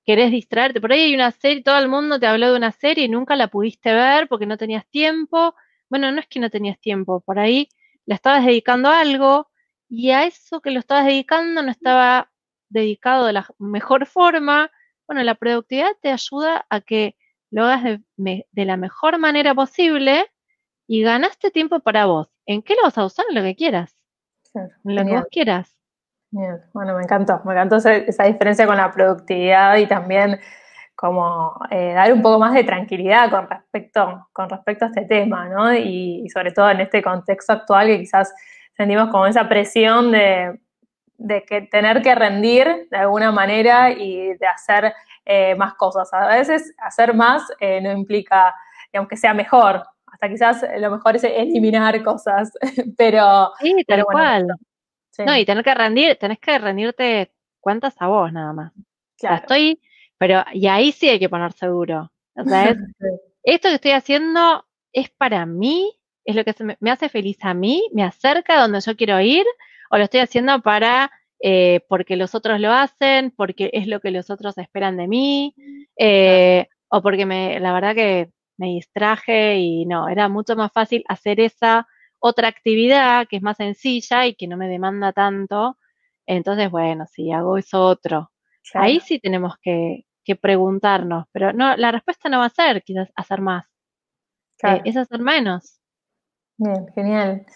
querés distraerte. Por ahí hay una serie, todo el mundo te habló de una serie y nunca la pudiste ver porque no tenías tiempo. Bueno, no es que no tenías tiempo, por ahí le estabas dedicando a algo y a eso que lo estabas dedicando no estaba dedicado de la mejor forma. Bueno, la productividad te ayuda a que lo hagas de, de la mejor manera posible y ganaste tiempo para vos. ¿En qué lo vas a usar? En lo que quieras. en lo que vos quieras.
Bien. Bueno, me encantó. Me encantó esa diferencia con la productividad y también como eh, dar un poco más de tranquilidad con respecto, con respecto a este tema, ¿no? Y, sobre todo en este contexto actual que quizás sentimos como esa presión de, que tener que rendir de alguna manera y de hacer eh, más cosas. A veces hacer más eh, no implica, aunque sea mejor, hasta quizás lo mejor es eliminar cosas, pero...
Sí, tal cual. No, y tener que rendir, tenés que rendirte cuentas a vos nada más. Claro. estoy pero, y ahí sí hay que poner seguro. O sea, esto que estoy haciendo es para mí, es lo que me, hace feliz a mí, me acerca a donde yo quiero ir, o lo estoy haciendo para, eh, porque los otros lo hacen, porque es lo que los otros esperan de mí, eh, o porque me, la verdad que me distraje y no, era mucho más fácil hacer esa otra actividad que es más sencilla y que no me demanda tanto. Entonces, bueno, si hago eso otro, ahí sí tenemos que, que preguntarnos, pero no, la respuesta no va a ser quizás hacer más, eh, es hacer menos.
Bien, genial.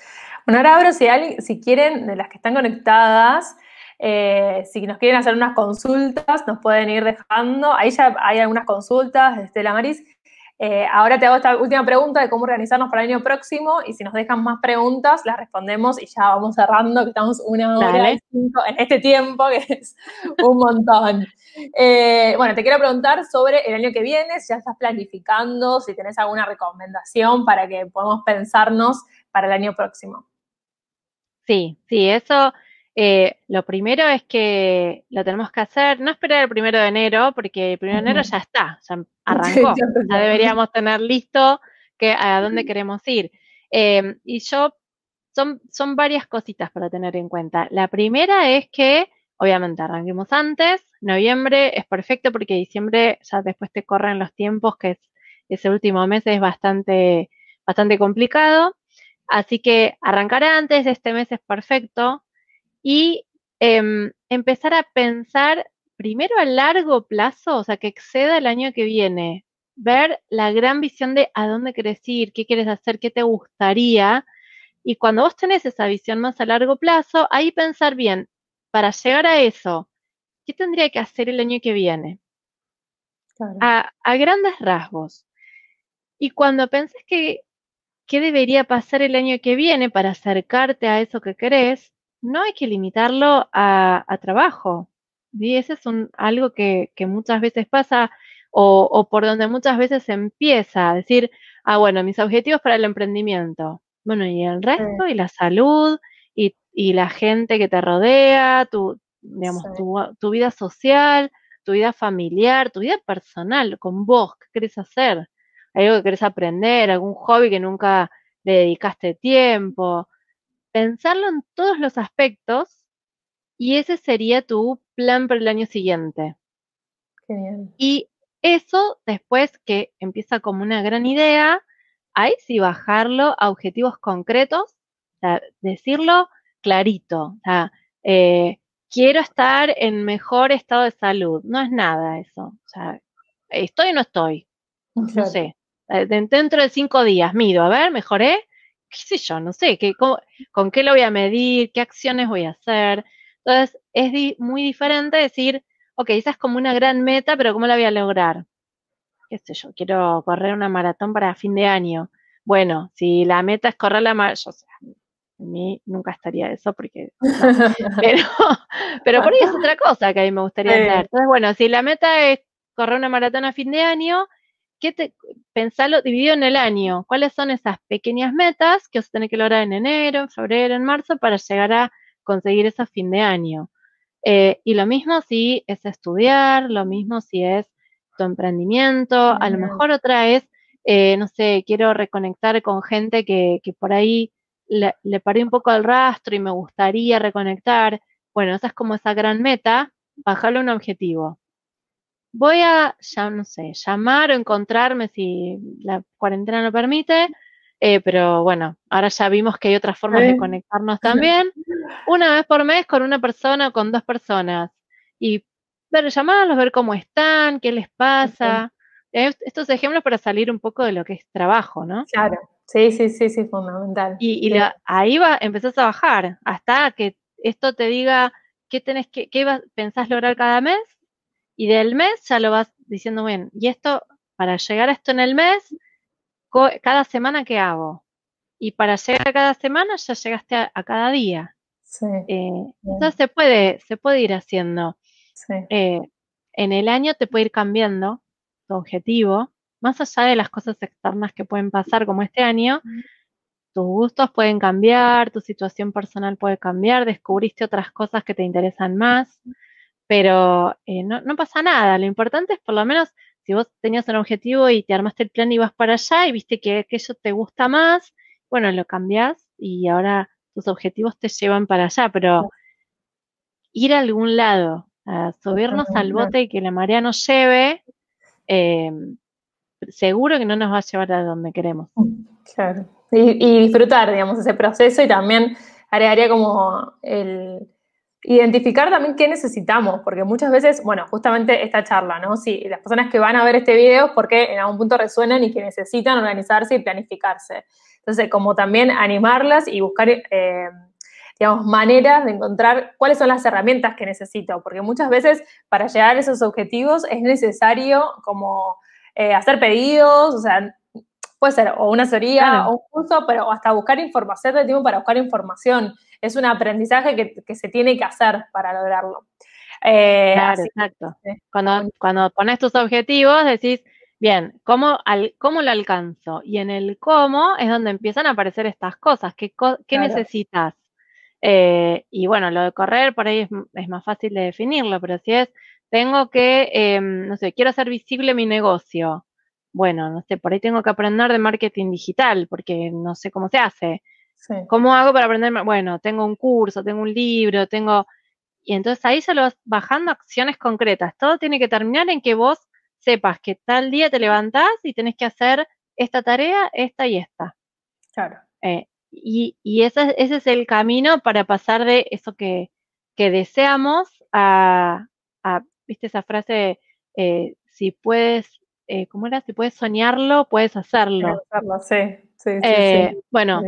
Bueno, ahora abro si, alguien, si quieren, de las que están conectadas, eh, si nos quieren hacer unas consultas, nos pueden ir dejando. Ahí ya hay algunas consultas de Estela Maris. Eh, ahora te hago esta última pregunta de cómo organizarnos para el año próximo y si nos dejan más preguntas, las respondemos y ya vamos cerrando, que estamos una hora y cinco en este tiempo, que es un montón. Eh, bueno, te quiero preguntar sobre el año que viene, si ya estás planificando, si tenés alguna recomendación para que podamos pensarnos para el año próximo.
Sí, sí, eso eh, lo primero es que lo tenemos que hacer, no esperar el primero de enero, porque el primero de enero ya está, ya arrancó, ya deberíamos tener listo que, a dónde queremos ir. Em, y yo, son, son varias cositas para tener en cuenta. La primera es que, obviamente, arranquemos antes, noviembre es perfecto porque diciembre ya después te corren los tiempos, que es, ese último mes es bastante, bastante complicado. Así que arrancar antes de este mes es perfecto y em, empezar a pensar primero a largo plazo, o sea, que exceda el año que viene, ver la gran visión de a dónde quieres ir, qué quieres hacer, qué te gustaría. Y cuando vos tenés esa visión más a largo plazo, ahí pensar bien, para llegar a eso, ¿qué tendría que hacer el año que viene? A, a, grandes rasgos. Y cuando pensés que qué debería pasar el año que viene para acercarte a eso que querés, no hay que limitarlo a, trabajo. Y ese es un, algo que, muchas veces pasa o, por donde muchas veces se empieza a decir, ah, bueno, mis objetivos para el emprendimiento. Bueno, y el resto, y la salud, y, la gente que te rodea, tu, digamos, tu, tu, vida social, tu vida familiar, tu vida personal, con vos, ¿qué querés hacer? ¿Hay algo que querés aprender? ¿Algún hobby que nunca le dedicaste tiempo? Pensarlo en todos los aspectos y ese sería tu plan para el año siguiente. Y eso después que empieza como una gran idea, ahí sí bajarlo a objetivos concretos, o sea, decirlo clarito, o sea, eh, quiero estar en mejor estado de salud, no es nada eso, o sea, estoy o no estoy, no sé, eh, dentro de cinco días mido, a ver, mejoré, qué sé yo, no sé, qué, con qué lo voy a medir, qué acciones voy a hacer. Entonces, es muy diferente decir, ok, esa es como una gran meta, pero ¿cómo la voy a lograr? Qué sé yo, quiero correr una maratón para fin de año. Bueno, si la meta es correr la maratón, a mí nunca estaría eso porque... pero, pero por ahí es otra cosa que a mí me gustaría hacer. Entonces, bueno, si la meta es correr una maratón a fin de año, ¿qué te, pensalo dividido en el año. ¿Cuáles son esas pequeñas metas que vas a tener que lograr en enero, en febrero, en marzo para llegar a conseguir ese fin de año? Eh, y lo mismo si es estudiar, lo mismo si es tu emprendimiento, a lo mejor otra es, eh, no sé, quiero reconectar con gente que, que por ahí le, le paré un poco el rastro y me gustaría reconectar. Bueno, esa es como esa gran meta, bajarle un objetivo voy a, ya no sé, llamar o encontrarme si la cuarentena lo permite, Eh, pero bueno, ahora ya vimos que hay otras formas de conectarnos también. Una vez por mes con una persona o con dos personas. Y ver, llamarlos, ver cómo están, qué les pasa. Estos ejemplos para salir un poco de lo que es trabajo, ¿no?
Claro, sí, sí, sí, sí, fundamental.
Y, ahí va, empezás a bajar hasta que esto te diga qué tenés que, qué pensás lograr cada mes y del mes ya lo vas diciendo, bien, y esto, para llegar a esto en el mes, cada semana qué hago. Y para llegar a cada semana ya llegaste a, cada día. Sí, eh, entonces se puede, se puede ir haciendo. Sí. Eh, en el año te puede ir cambiando tu objetivo, más allá de las cosas externas que pueden pasar como este año, tus gustos pueden cambiar, tu situación personal puede cambiar, descubriste otras cosas que te interesan más, pero eh, no, no, pasa nada, lo importante es por lo menos si vos tenías un objetivo y te armaste el plan y vas para allá y viste que aquello te gusta más, bueno, lo cambias y ahora tus objetivos te llevan para allá, pero ir a algún lado, a subirnos al bote y que la marea nos lleve, em, seguro que no nos va a llevar a donde queremos.
Claro. Y, disfrutar, digamos, ese proceso y también agregaría como el identificar también qué necesitamos, porque muchas veces, bueno, justamente esta charla, ¿no? Si las personas que van a ver este video es porque en algún punto resuenan y que necesitan organizarse y planificarse. Entonces, como también animarlas y buscar, eh, digamos, maneras de encontrar cuáles son las herramientas que necesito, porque muchas veces para llegar a esos objetivos es necesario como eh, hacer pedidos, o sea, puede ser o una asesoría o un curso, pero hasta buscar información, de tiempo para buscar información. Es un aprendizaje que, se tiene que hacer para lograrlo.
Eh, claro, exacto. Cuando, cuando pones tus objetivos, decís, bien, ¿cómo, al, ¿cómo lo alcanzo? Y en el cómo es donde empiezan a aparecer estas cosas. ¿Qué, qué necesitas? Eh, y bueno, lo de correr por ahí es, es, más fácil de definirlo, pero si es, tengo que, em, no sé, quiero hacer visible mi negocio bueno, no sé, por ahí tengo que aprender de marketing digital porque no sé cómo se hace. ¿Cómo hago para aprender? Bueno, tengo un curso, tengo un libro, tengo... Y entonces ahí se lo vas bajando acciones concretas. Todo tiene que terminar en que vos sepas que tal día te levantás y tenés que hacer esta tarea, esta y esta.
Claro.
Eh, y, y ese, ese, es el camino para pasar de eso que, que deseamos a, a, viste esa frase, eh, si puedes eh, ¿cómo era? Si puedes soñarlo, puedes hacerlo.
hacerlo sí, sí,
eh, Bueno,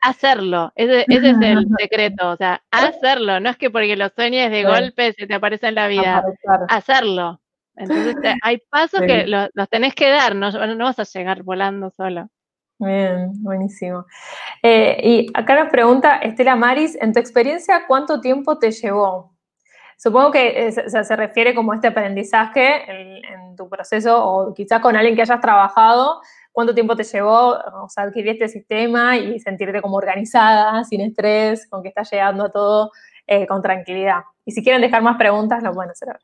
hacerlo, ese, es el secreto, o sea, hacerlo, no es que porque lo sueñes de golpe se te aparece en la vida, hacerlo. Entonces hay pasos que los, tenés que dar, no, no vas a llegar volando solo.
Bien, buenísimo. Eh, y acá nos pregunta Estela Maris, en tu experiencia, ¿cuánto tiempo te llevó? Supongo que se refiere como este aprendizaje en, tu proceso o quizás con alguien que hayas trabajado, cuánto tiempo te llevó o adquirir este sistema y sentirte como organizada, sin estrés, con que estás llegando a todo eh, con tranquilidad. Y si quieren dejar más preguntas, lo pueden hacer.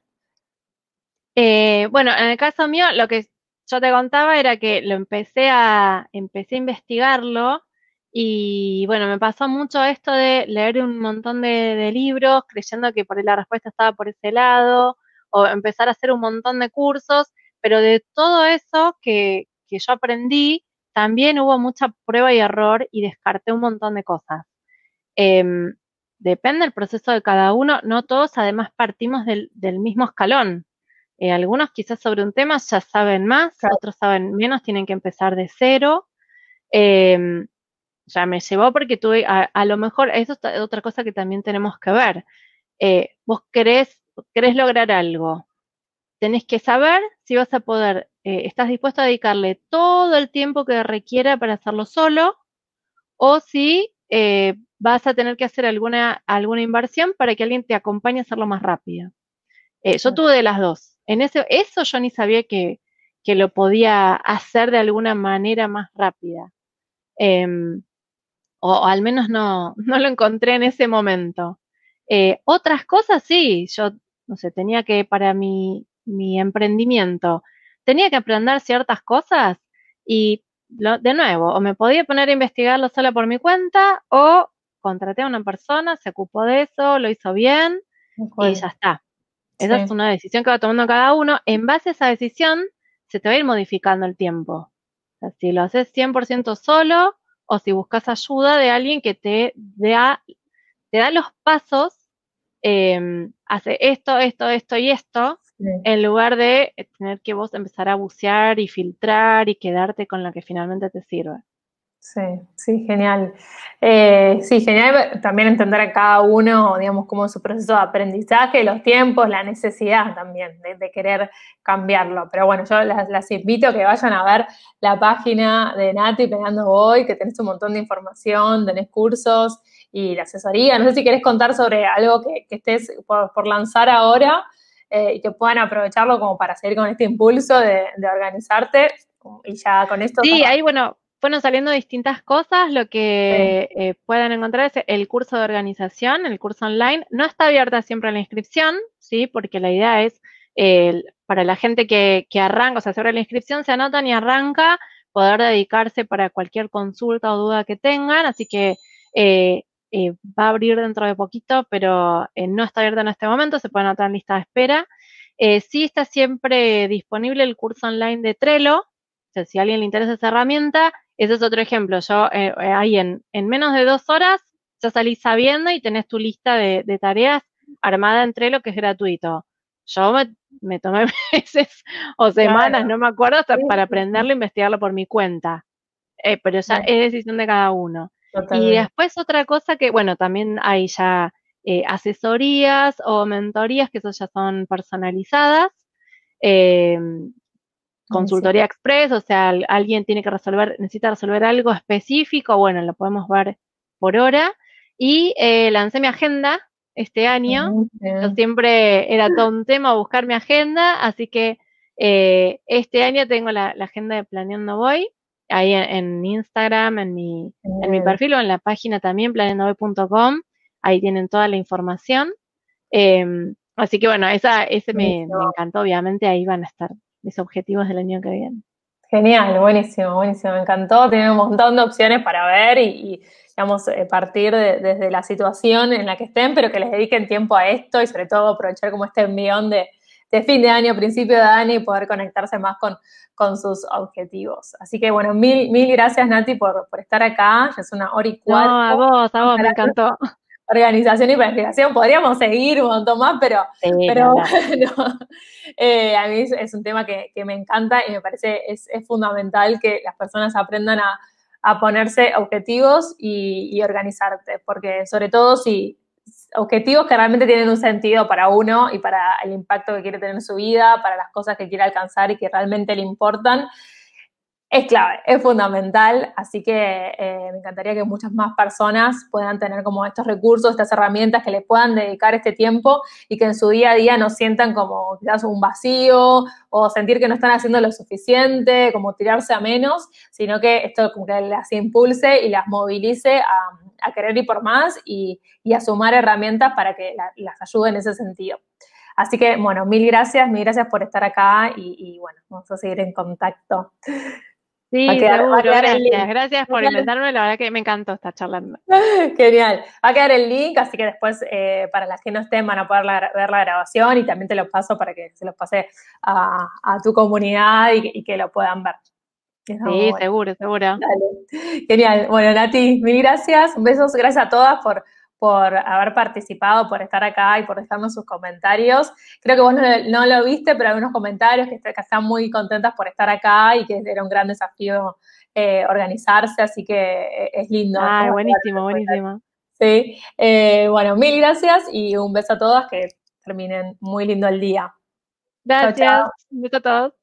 Eh, bueno, en el caso mío, lo que yo te contaba era que lo empecé a, empecé a investigarlo y bueno, me pasó mucho esto de leer un montón de, libros creyendo que por la respuesta estaba por ese lado, o empezar a hacer un montón de cursos, pero de todo eso que, que yo aprendí, también hubo mucha prueba y error y descarté un montón de cosas. Em, depende del proceso de cada uno, no todos además partimos del, del mismo escalón. Eh, algunos quizás sobre un tema ya saben más, otros saben menos, tienen que empezar de cero. Eh, ya me llevó porque tuve, a, lo mejor, eso es otra cosa que también tenemos que ver. Eh, vos querés, querés lograr algo, tenés que saber si vas a poder, eh, estás dispuesto a dedicarle todo el tiempo que requiera para hacerlo solo o si eh, vas a tener que hacer alguna, alguna inversión para que alguien te acompañe a hacerlo más rápido. yo tuve de las dos. En ese, eso yo ni sabía que, que lo podía hacer de alguna manera más rápida. O, al menos no, no lo encontré en ese momento. Eh, otras cosas sí, yo, no sé, tenía que, para mi, mi emprendimiento, tenía que aprender ciertas cosas y de nuevo, o me podía poner a investigarlo sola por mi cuenta o contraté a una persona, se ocupó de eso, lo hizo bien y ya está. Esa es una decisión que va tomando cada uno. En base a esa decisión, se te va a ir modificando el tiempo. si lo haces 100% solo o si buscas ayuda de alguien que te da, te da los pasos, em, hace esto, esto, esto y esto, en lugar de tener que vos empezar a bucear y filtrar y quedarte con lo que finalmente te sirve.
Sí, sí, genial. Eh, sí, genial también entender a cada uno, digamos, cómo es su proceso de aprendizaje, los tiempos, la necesidad también de, querer cambiarlo. Pero bueno, yo las, invito a que vayan a ver la página de Nati Pegando Hoy, que tenés un montón de información, tenés cursos y la asesoría. No sé si querés contar sobre algo que, estés por, lanzar ahora eh, y que puedan aprovecharlo como para seguir con este impulso de, organizarte. Y ya con esto.
Sí, ahí bueno, fueron saliendo distintas cosas. Lo que eh, pueden encontrar es el curso de organización, el curso online. No está abierta siempre la inscripción, ¿sí? Porque la idea es para la gente que, arranca, o sea, se abre la inscripción, se anotan y arranca, poder dedicarse para cualquier consulta o duda que tengan. Así que eh, eh, va a abrir dentro de poquito, pero no está abierta en este momento, se puede anotar en lista de espera. sí está siempre disponible el curso online de Trello. O sea, si a alguien le interesa esa herramienta, ese es otro ejemplo. Yo eh, eh, ahí en, menos de dos horas ya salís sabiendo y tenés tu lista de, tareas armada entre lo que es gratuito. Yo me, tomé meses o semanas, no me acuerdo, hasta para aprenderlo e investigarlo por mi cuenta. Eh, pero ya es decisión de cada uno. Y después otra cosa que, bueno, también hay ya asesorías o mentorías que eso ya son personalizadas. Eh, consultoría express, o sea, alguien tiene que resolver, necesita resolver algo específico, bueno, lo podemos ver por hora. Y eh, lancé mi agenda este año. Yo siempre era todo un tema buscar mi agenda, así que eh, este año tengo la, agenda de Planeando Voy, ahí en, Instagram, en mi, en mi perfil o en la página también, planeandovoy.com, ahí tienen toda la información. Em, así que bueno, esa, ese me, me encantó, obviamente ahí van a estar mis objetivos del año que viene.
Genial, buenísimo, buenísimo, me encantó. Tiene un montón de opciones para ver y, digamos, eh, partir desde la situación en la que estén, pero que les dediquen tiempo a esto y sobre todo aprovechar como este envión de, fin de año, principio de año y poder conectarse más con, con sus objetivos. Así que bueno, mil, mil gracias Nati por, por estar acá. Ya es una hora y cuatro. No,
a vos, a vos, me encantó
organización y planificación. Podríamos seguir un montón más, pero, pero eh, a mí es, un tema que, me encanta y me parece es, es fundamental que las personas aprendan a, ponerse objetivos y, y, organizarte, porque sobre todo si objetivos que realmente tienen un sentido para uno y para el impacto que quiere tener en su vida, para las cosas que quiere alcanzar y que realmente le importan, es clave, es fundamental, así que eh, me encantaría que muchas más personas puedan tener como estos recursos, estas herramientas que les puedan dedicar este tiempo y que en su día a día no sientan como quizás un vacío o sentir que no están haciendo lo suficiente, como tirarse a menos, sino que esto como que las impulse y las movilice a, querer ir por más y, a sumar herramientas para que las ayude en ese sentido. Así que, bueno, mil gracias, mil gracias por estar acá y, y bueno, vamos a seguir en contacto.
Sí, seguro, gracias. Gracias por invitarme, la verdad que me encantó estar charlando.
Genial. Va a quedar el link, así que después eh, para las que no estén van a poder ver la grabación y también te lo paso para que se los pase a, tu comunidad y, que lo puedan ver.
Sí, seguro, seguro.
Genial. Bueno, Nati, mil gracias. Besos, gracias a todas por por haber participado, por estar acá y por dejarnos sus comentarios. Creo que vos no, lo viste, pero hay unos comentarios que, están muy contentas por estar acá y que era un gran desafío eh, organizarse, así que eh, es lindo.
Ah, buenísimo, buenísimo.
Sí, eh, bueno, mil gracias y un beso a todas, que terminen muy lindo el día.
Gracias, un beso a todos.